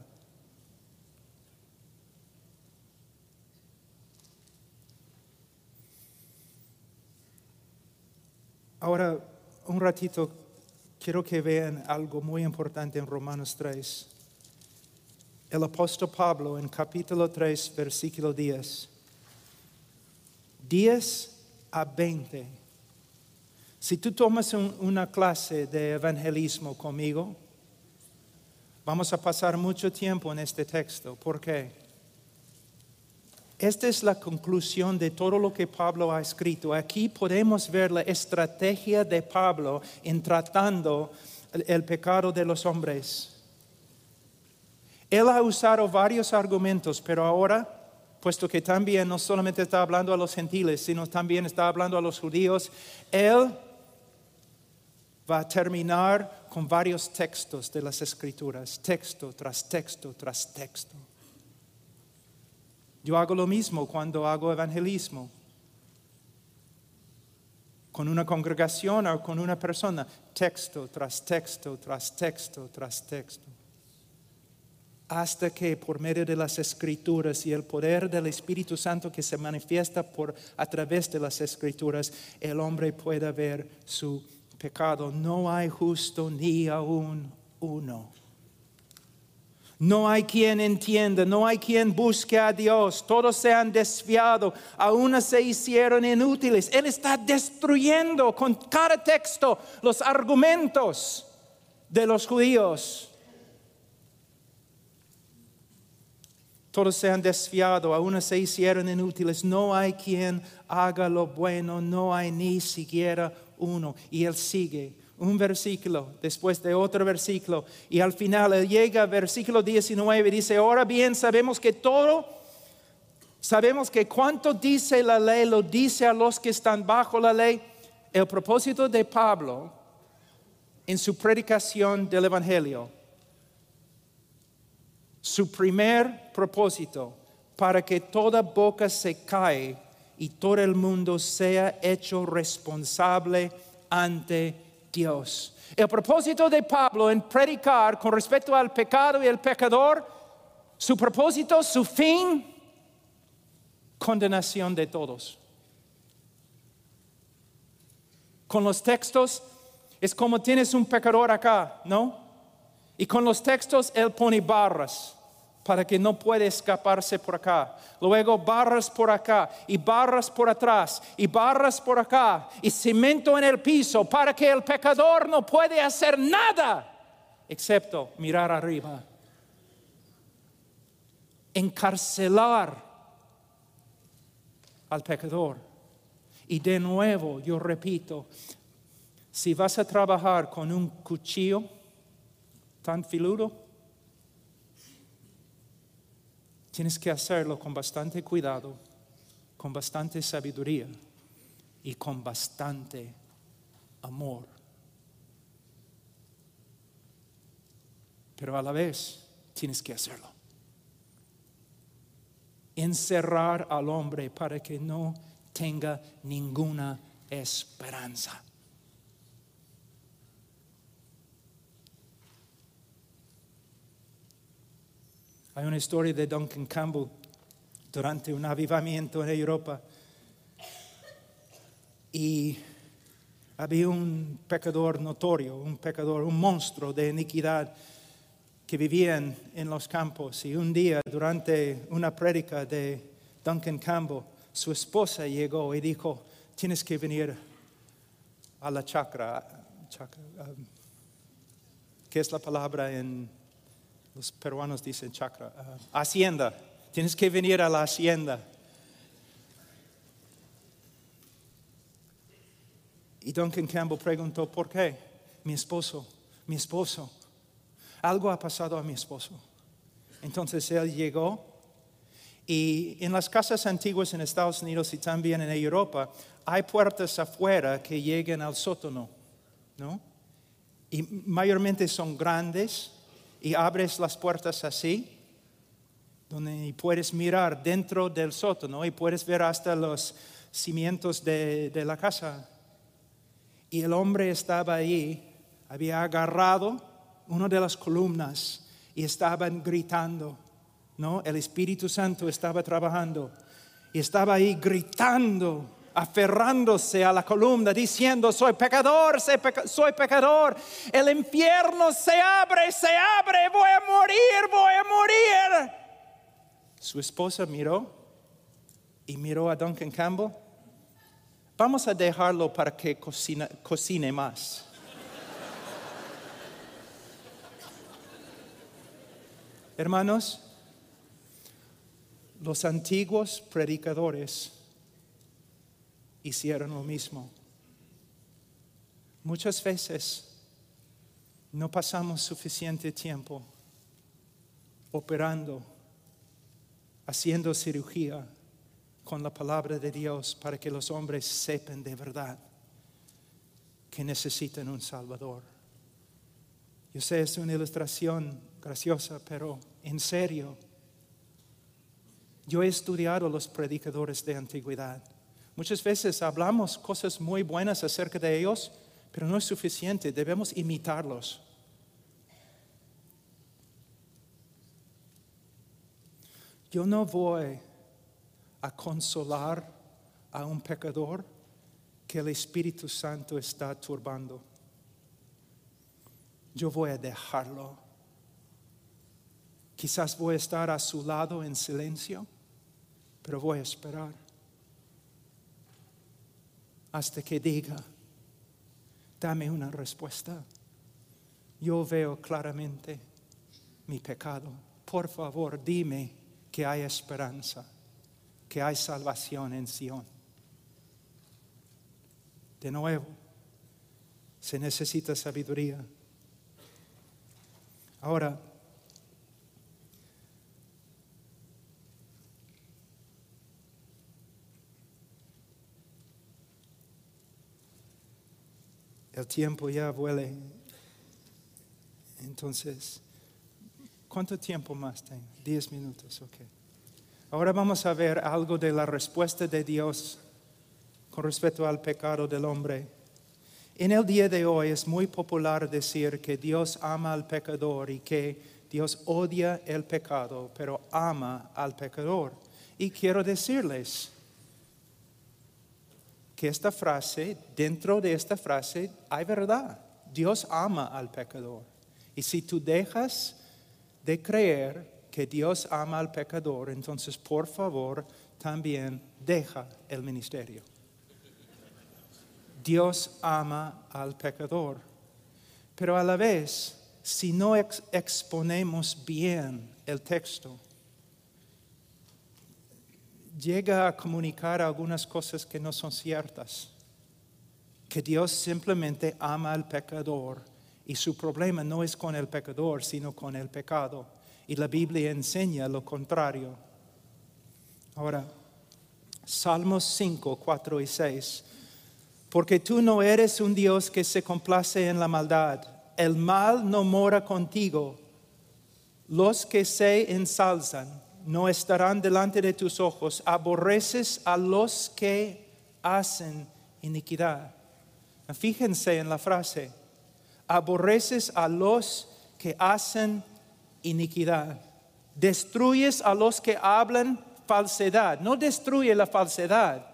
Ahora, un ratito quiero que vean algo muy importante en Romanos 3. El apóstol Pablo en capítulo 3, versículo 10. 10 a 20. Si tú tomas una clase de evangelismo conmigo, vamos a pasar mucho tiempo en este texto. ¿Por qué? Esta es la conclusión de todo lo que Pablo ha escrito. Aquí podemos ver la estrategia de Pablo en tratando el pecado de los hombres. Él ha usado varios argumentos, pero ahora puesto que también no solamente está hablando a los gentiles, sino también está hablando a los judíos, Él va a terminar con varios textos de las escrituras, texto tras texto tras texto. Yo hago lo mismo cuando hago evangelismo con una congregación o con una persona, texto tras texto, tras texto, tras texto. Hasta que por medio de las escrituras y el poder del Espíritu Santo que se manifiesta por, a través de las escrituras, el hombre pueda ver su pecado. No hay justo ni aún uno. No hay quien entienda, no hay quien busque a Dios. Todos se han desviado, aún se hicieron inútiles. Él está destruyendo con cada texto los argumentos de los judíos. Todos se han desviado, aún se hicieron inútiles. No hay quien haga lo bueno, no hay ni siquiera uno. Y él sigue un versículo después de otro versículo y al final llega versículo 19 y dice, ahora bien sabemos que todo, sabemos que cuanto dice la ley lo dice a los que están bajo la ley. El propósito de Pablo en su predicación del Evangelio, su primer propósito, para que toda boca se cae y todo el mundo sea hecho responsable ante Dios. El propósito de Pablo en predicar con respecto al pecado y el pecador, su propósito, su fin, condenación de todos. Con los textos es como tienes un pecador acá, ¿no? Y con los textos él pone barras para que no pueda escaparse por acá. Luego barras por acá y barras por atrás y barras por acá y cemento en el piso para que el pecador no puede hacer nada excepto mirar arriba. Encarcelar al pecador. Y de nuevo, yo repito, si vas a trabajar con un cuchillo tan filudo, Tienes que hacerlo con bastante cuidado, con bastante sabiduría y con bastante amor. Pero a la vez tienes que hacerlo. Encerrar al hombre para que no tenga ninguna esperanza. Hay una historia de Duncan Campbell durante un avivamiento en Europa. Y había un pecador notorio, un pecador, un monstruo de iniquidad que vivía en, los campos. Y un día, durante una prédica de Duncan Campbell, su esposa llegó y dijo, tienes que venir a la chacra, chacra um, ¿qué es la palabra en los peruanos dicen chakra, ah, hacienda. Tienes que venir a la hacienda. Y Duncan Campbell preguntó, ¿por qué? Mi esposo, mi esposo. Algo ha pasado a mi esposo. Entonces él llegó y en las casas antiguas en Estados Unidos y también en Europa hay puertas afuera que llegan al sótano, ¿no? Y mayormente son grandes y abres las puertas así, donde puedes mirar dentro del sótano y puedes ver hasta los cimientos de, la casa. Y el hombre estaba ahí, había agarrado una de las columnas y estaban gritando, ¿no? El Espíritu Santo estaba trabajando y estaba ahí gritando aferrándose a la columna, diciendo, soy pecador, soy pecador, el infierno se abre, se abre, voy a morir, voy a morir. Su esposa miró y miró a Duncan Campbell. Vamos a dejarlo para que cocine más. Hermanos, los antiguos predicadores hicieron lo mismo. Muchas veces no pasamos suficiente tiempo operando haciendo cirugía con la palabra de Dios para que los hombres sepan de verdad que necesitan un Salvador. Yo sé, es una ilustración graciosa, pero en serio, yo he estudiado los predicadores de antigüedad. Muchas veces hablamos cosas muy buenas acerca de ellos, pero no es suficiente, debemos imitarlos. Yo no voy a consolar a un pecador que el Espíritu Santo está turbando. Yo voy a dejarlo. Quizás voy a estar a su lado en silencio, pero voy a esperar hasta que diga, dame una respuesta. Yo veo claramente mi pecado. Por favor, dime que hay esperanza, que hay salvación en Sion. De nuevo, se necesita sabiduría. Ahora, el tiempo ya vuele. Entonces, ¿cuánto tiempo más tengo? Diez minutos, ok. Ahora vamos a ver algo de la respuesta de Dios con respecto al pecado del hombre. En el día de hoy es muy popular decir que Dios ama al pecador y que Dios odia el pecado, pero ama al pecador. Y quiero decirles que esta frase, dentro de esta frase hay verdad. Dios ama al pecador. Y si tú dejas de creer que Dios ama al pecador, entonces por favor también deja el ministerio. Dios ama al pecador. Pero a la vez, si no exponemos bien el texto, llega a comunicar algunas cosas que no son ciertas. Que Dios simplemente ama al pecador y su problema no es con el pecador, sino con el pecado. Y la Biblia enseña lo contrario. Ahora, Salmos 5, 4 y 6 porque tú no eres un Dios que se complace en la maldad. El mal no mora contigo. Los que se ensalzan no estarán delante de tus ojos. Aborreces a los que hacen iniquidad. Fíjense en la frase. Aborreces a los que hacen iniquidad. Destruyes a los que hablan falsedad. No destruye la falsedad.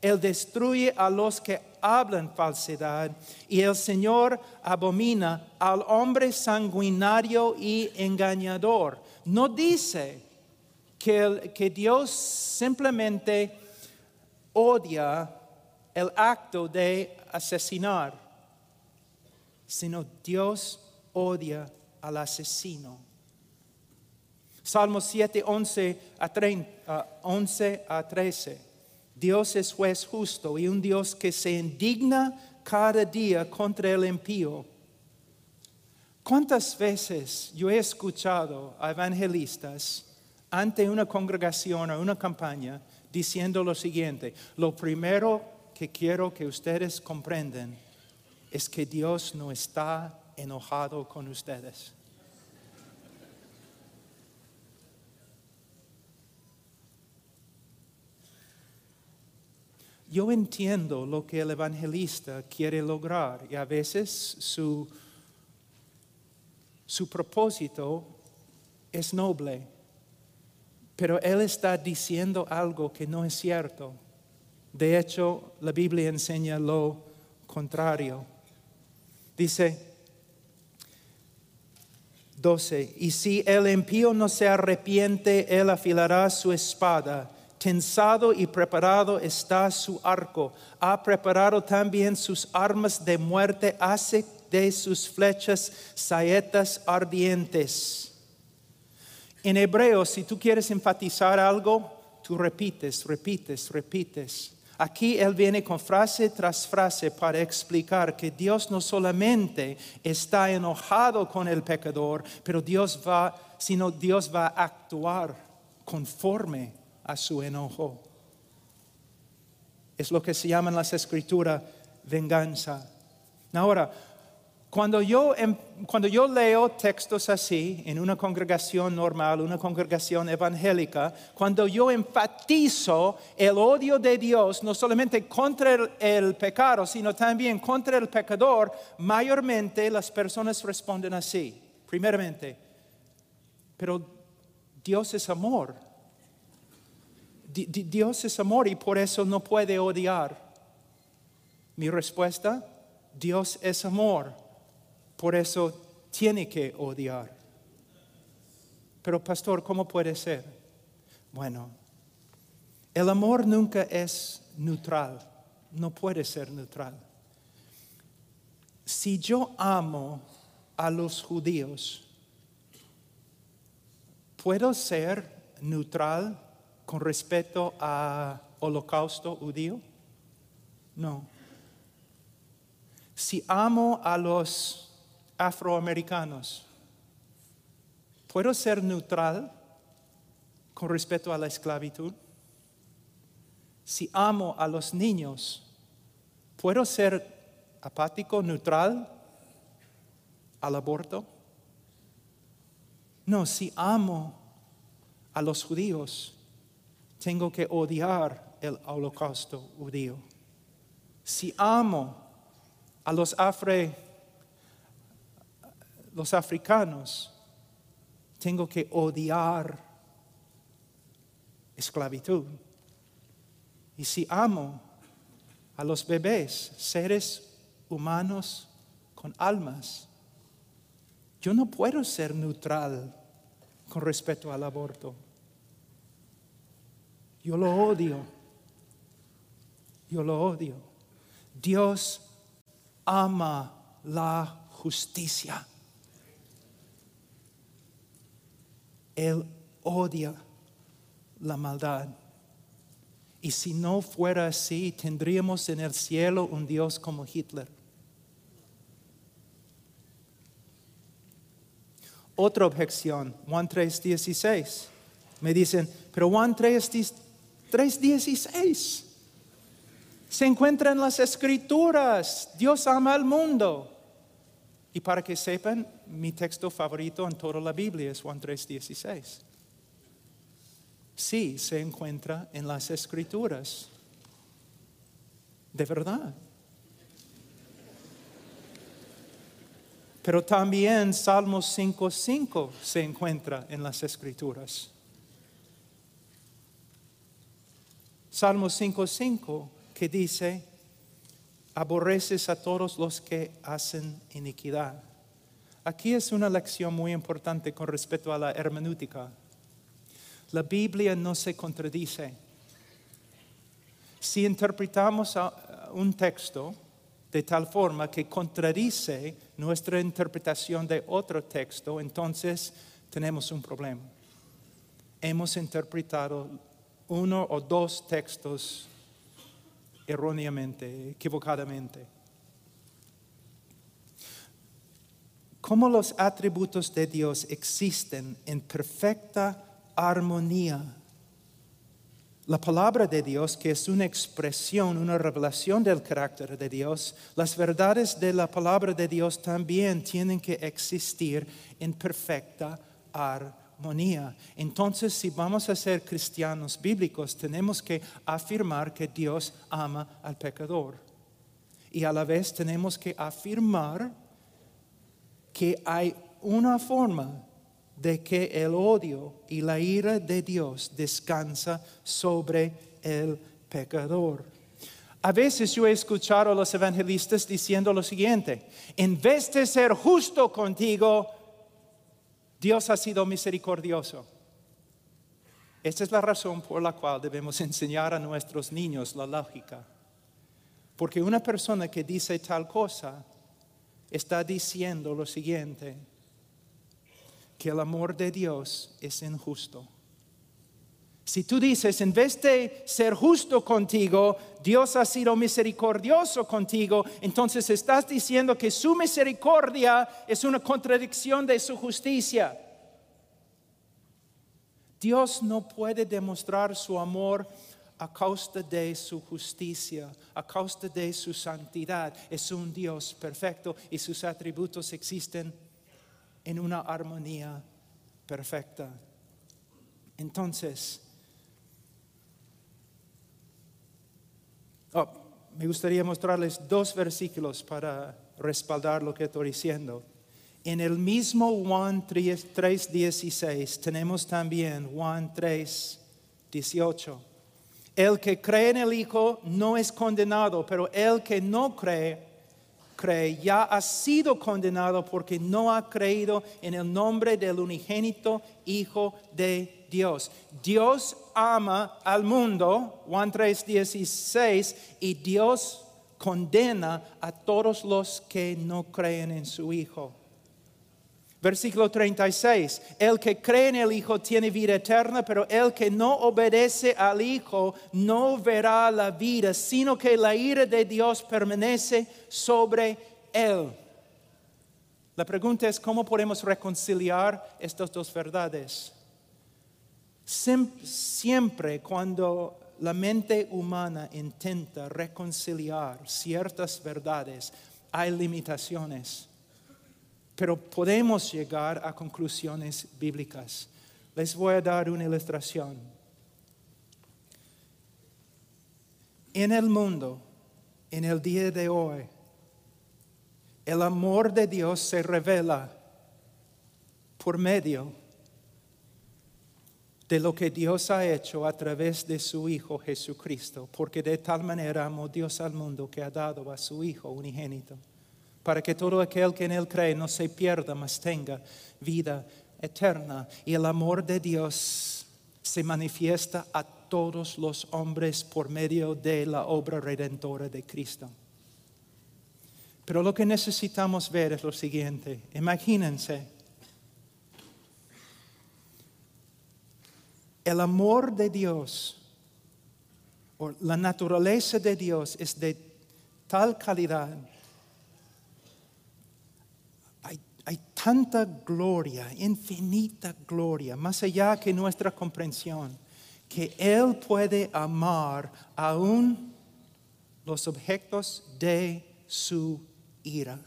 Él destruye a los que hablan falsedad y el Señor abomina al hombre sanguinario y engañador. No dice que, Dios simplemente odia el acto de asesinar, sino Dios odia al asesino. Salmo 7, 11 a, 30, 11 a 13. Dios es juez justo y un Dios que se indigna cada día contra el impío. ¿Cuántas veces yo he escuchado a evangelistas ante una congregación o una campaña diciendo lo siguiente? Lo primero que quiero que ustedes comprendan es que Dios no está enojado con ustedes. Yo entiendo lo que el evangelista quiere lograr y a veces su, su propósito es noble, pero él está diciendo algo que no es cierto. De hecho, la Biblia enseña lo contrario. Dice 12, y si el impío no se arrepiente, él afilará su espada Tensado y preparado está su arco. Ha preparado también sus armas de muerte. Hace de sus flechas saetas ardientes. En hebreo, si tú quieres enfatizar algo, tú repites, repites, repites. Aquí él viene con frase tras frase para explicar que Dios no solamente está enojado con el pecador, pero Dios va, sino Dios va a actuar conforme a su enojo. Es lo que se llama en las escrituras venganza. Ahora, cuando yo, em, cuando yo leo textos así en una congregación normal, una congregación evangélica, cuando yo enfatizo el odio de Dios, no solamente contra el, el pecado, sino también contra el pecador, mayormente las personas responden así. Primeramente, pero Dios es amor. Dios es amor y por eso no puede odiar. Mi respuesta, Dios es amor por eso tiene que odiar. Pero pastor, ¿cómo puede ser? Bueno, el amor nunca es neutral, no puede ser neutral. Si yo amo a los judíos, ¿puedo ser neutral con respecto al holocausto judío? No. Si amo a los afroamericanos. ¿Puedo ser neutral con respecto a la esclavitud? Si amo a los niños, ¿puedo ser apático, neutral al aborto? No, si amo a los judíos, tengo que odiar el holocausto judío. Si amo a los afro los africanos, tengo que odiar esclavitud. Y si amo a los bebés, seres humanos con almas, yo no puedo ser neutral con respecto al aborto. Yo lo odio. Yo lo odio. Dios ama la justicia. Él odia la maldad. Y si no fuera así, tendríamos en el cielo un Dios como Hitler. Otra objeción, Juan 3:16. Me dicen, pero Juan 3:16 se encuentra en las escrituras. Dios ama al mundo. Y para que sepan, mi texto favorito en toda la Biblia es Juan 3:16. Sí, se encuentra en las escrituras. De verdad. Pero también Salmos 5:5 se encuentra en las escrituras. Salmos 5:5 que dice, aborreces a todos los que hacen iniquidad. Aquí es una lección muy importante con respecto a la hermenéutica. La Biblia no se contradice. Si interpretamos un texto de tal forma que contradice nuestra interpretación de otro texto, entonces tenemos un problema. Hemos interpretado uno o dos textos erróneamente, equivocadamente. Cómo los atributos de Dios existen en perfecta armonía. La palabra de Dios, que es una expresión, una revelación del carácter de Dios, las verdades de la palabra de Dios también tienen que existir en perfecta armonía entonces, si vamos a ser cristianos bíblicos, tenemos que afirmar que Dios ama al pecador. Y a la vez tenemos que afirmar que hay una forma de que el odio y la ira de Dios descansa sobre el pecador. A veces yo he escuchado a los evangelistas diciendo lo siguiente, en vez de ser justo contigo, Dios ha sido misericordioso. Esta es la razón por la cual debemos enseñar a nuestros niños la lógica. Porque una persona que dice tal cosa está diciendo lo siguiente, que el amor de Dios es injusto. Si tú dices, en vez de ser justo contigo, Dios ha sido misericordioso contigo, entonces estás diciendo que su misericordia es una contradicción de su justicia. Dios no puede demostrar su amor a causa de su justicia, a causa de su santidad. Es un Dios perfecto y sus atributos existen en una armonía perfecta. Entonces, oh, me gustaría mostrarles dos versículos para respaldar lo que estoy diciendo. En el mismo Juan 3:16 tenemos también Juan 3:18. El que cree en el Hijo no es condenado, pero el que no cree, cree, ya ha sido condenado porque no ha creído en el nombre del unigénito Hijo de Dios. Dios ama al mundo, Juan 3:16, y Dios condena a todos los que no creen en su Hijo. Versículo 36, el que cree en el Hijo tiene vida eterna, pero el que no obedece al Hijo no verá la vida, sino que la ira de Dios permanece sobre él. La pregunta es, ¿cómo podemos reconciliar estas dos verdades? Siempre cuando la mente humana intenta reconciliar ciertas verdades, hay limitaciones pero podemos llegar a conclusiones bíblicas. Les voy a dar una ilustración. En el mundo, en el día de hoy, el amor de Dios se revela por medio de lo que Dios ha hecho a través de su Hijo Jesucristo, porque de tal manera amó Dios al mundo que ha dado a su Hijo unigénito para que todo aquel que en Él cree no se pierda, mas tenga vida eterna. Y el amor de Dios se manifiesta a todos los hombres por medio de la obra redentora de Cristo. Pero lo que necesitamos ver es lo siguiente. Imagínense. El amor de Dios o la naturaleza de Dios es de tal calidad hay tanta gloria, infinita gloria, más allá que nuestra comprensión, que Él puede amar aún los objetos de su ira.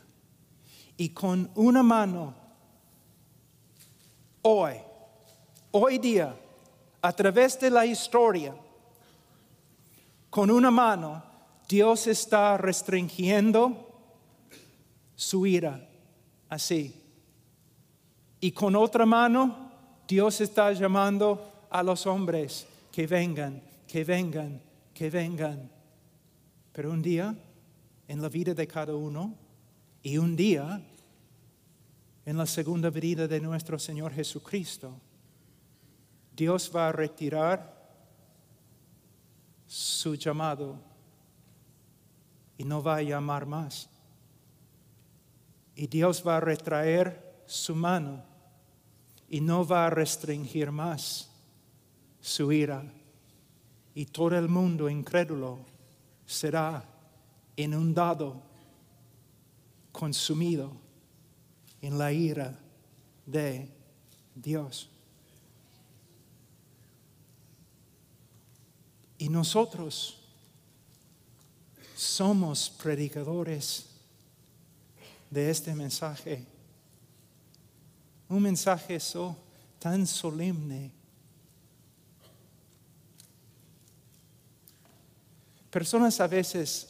Y con una mano, hoy, hoy día, a través de la historia, con una mano, Dios está restringiendo su ira así. Y con otra mano, Dios está llamando a los hombres que vengan, que vengan, que vengan. Pero un día, en la vida de cada uno, y un día, en la segunda venida de nuestro Señor Jesucristo, Dios va a retirar su llamado y no va a llamar más. Y Dios va a retraer su mano y no va a restringir más su ira. Y todo el mundo incrédulo será inundado, consumido en la ira de Dios. Y nosotros somos predicadores de este mensaje. Un mensaje tan solemne. Personas a veces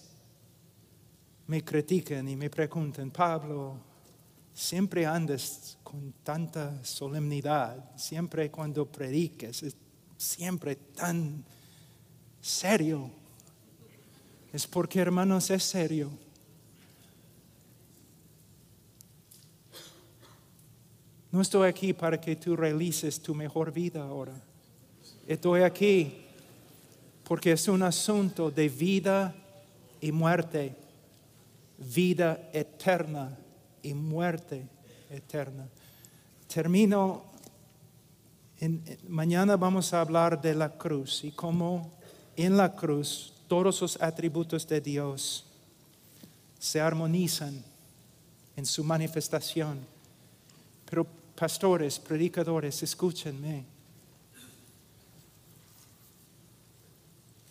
me critican y me preguntan, Pablo, siempre andas con tanta solemnidad, siempre cuando prediques, es siempre tan serio. Es porque, hermanos, es serio. No estoy aquí para que tú realices tu mejor vida ahora. Estoy aquí porque es un asunto de vida y muerte, vida eterna y muerte eterna. Termino, mañana vamos a hablar de la cruz y cómo en la cruz todos los atributos de Dios se armonizan en su manifestación pero pastores, predicadores, escúchenme.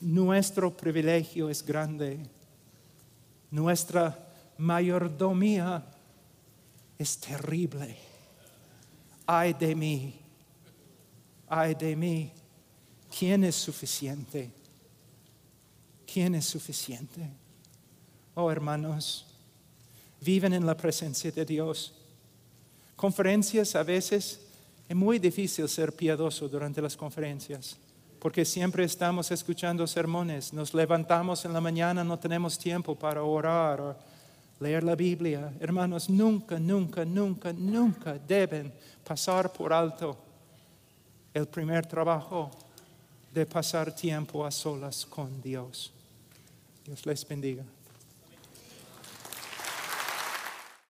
nuestro privilegio es grande. Nuestra mayordomía es terrible. Ay de mí, ay de mí. ¿Quién es suficiente? ¿Quién es suficiente? Oh hermanos, viven en la presencia de Dios. Conferencias a veces es muy difícil ser piadoso durante las conferencias, porque siempre estamos escuchando sermones, nos levantamos en la mañana, no tenemos tiempo para orar o leer la Biblia. Hermanos, nunca, nunca, nunca, nunca deben pasar por alto el primer trabajo de pasar tiempo a solas con Dios. Dios les bendiga.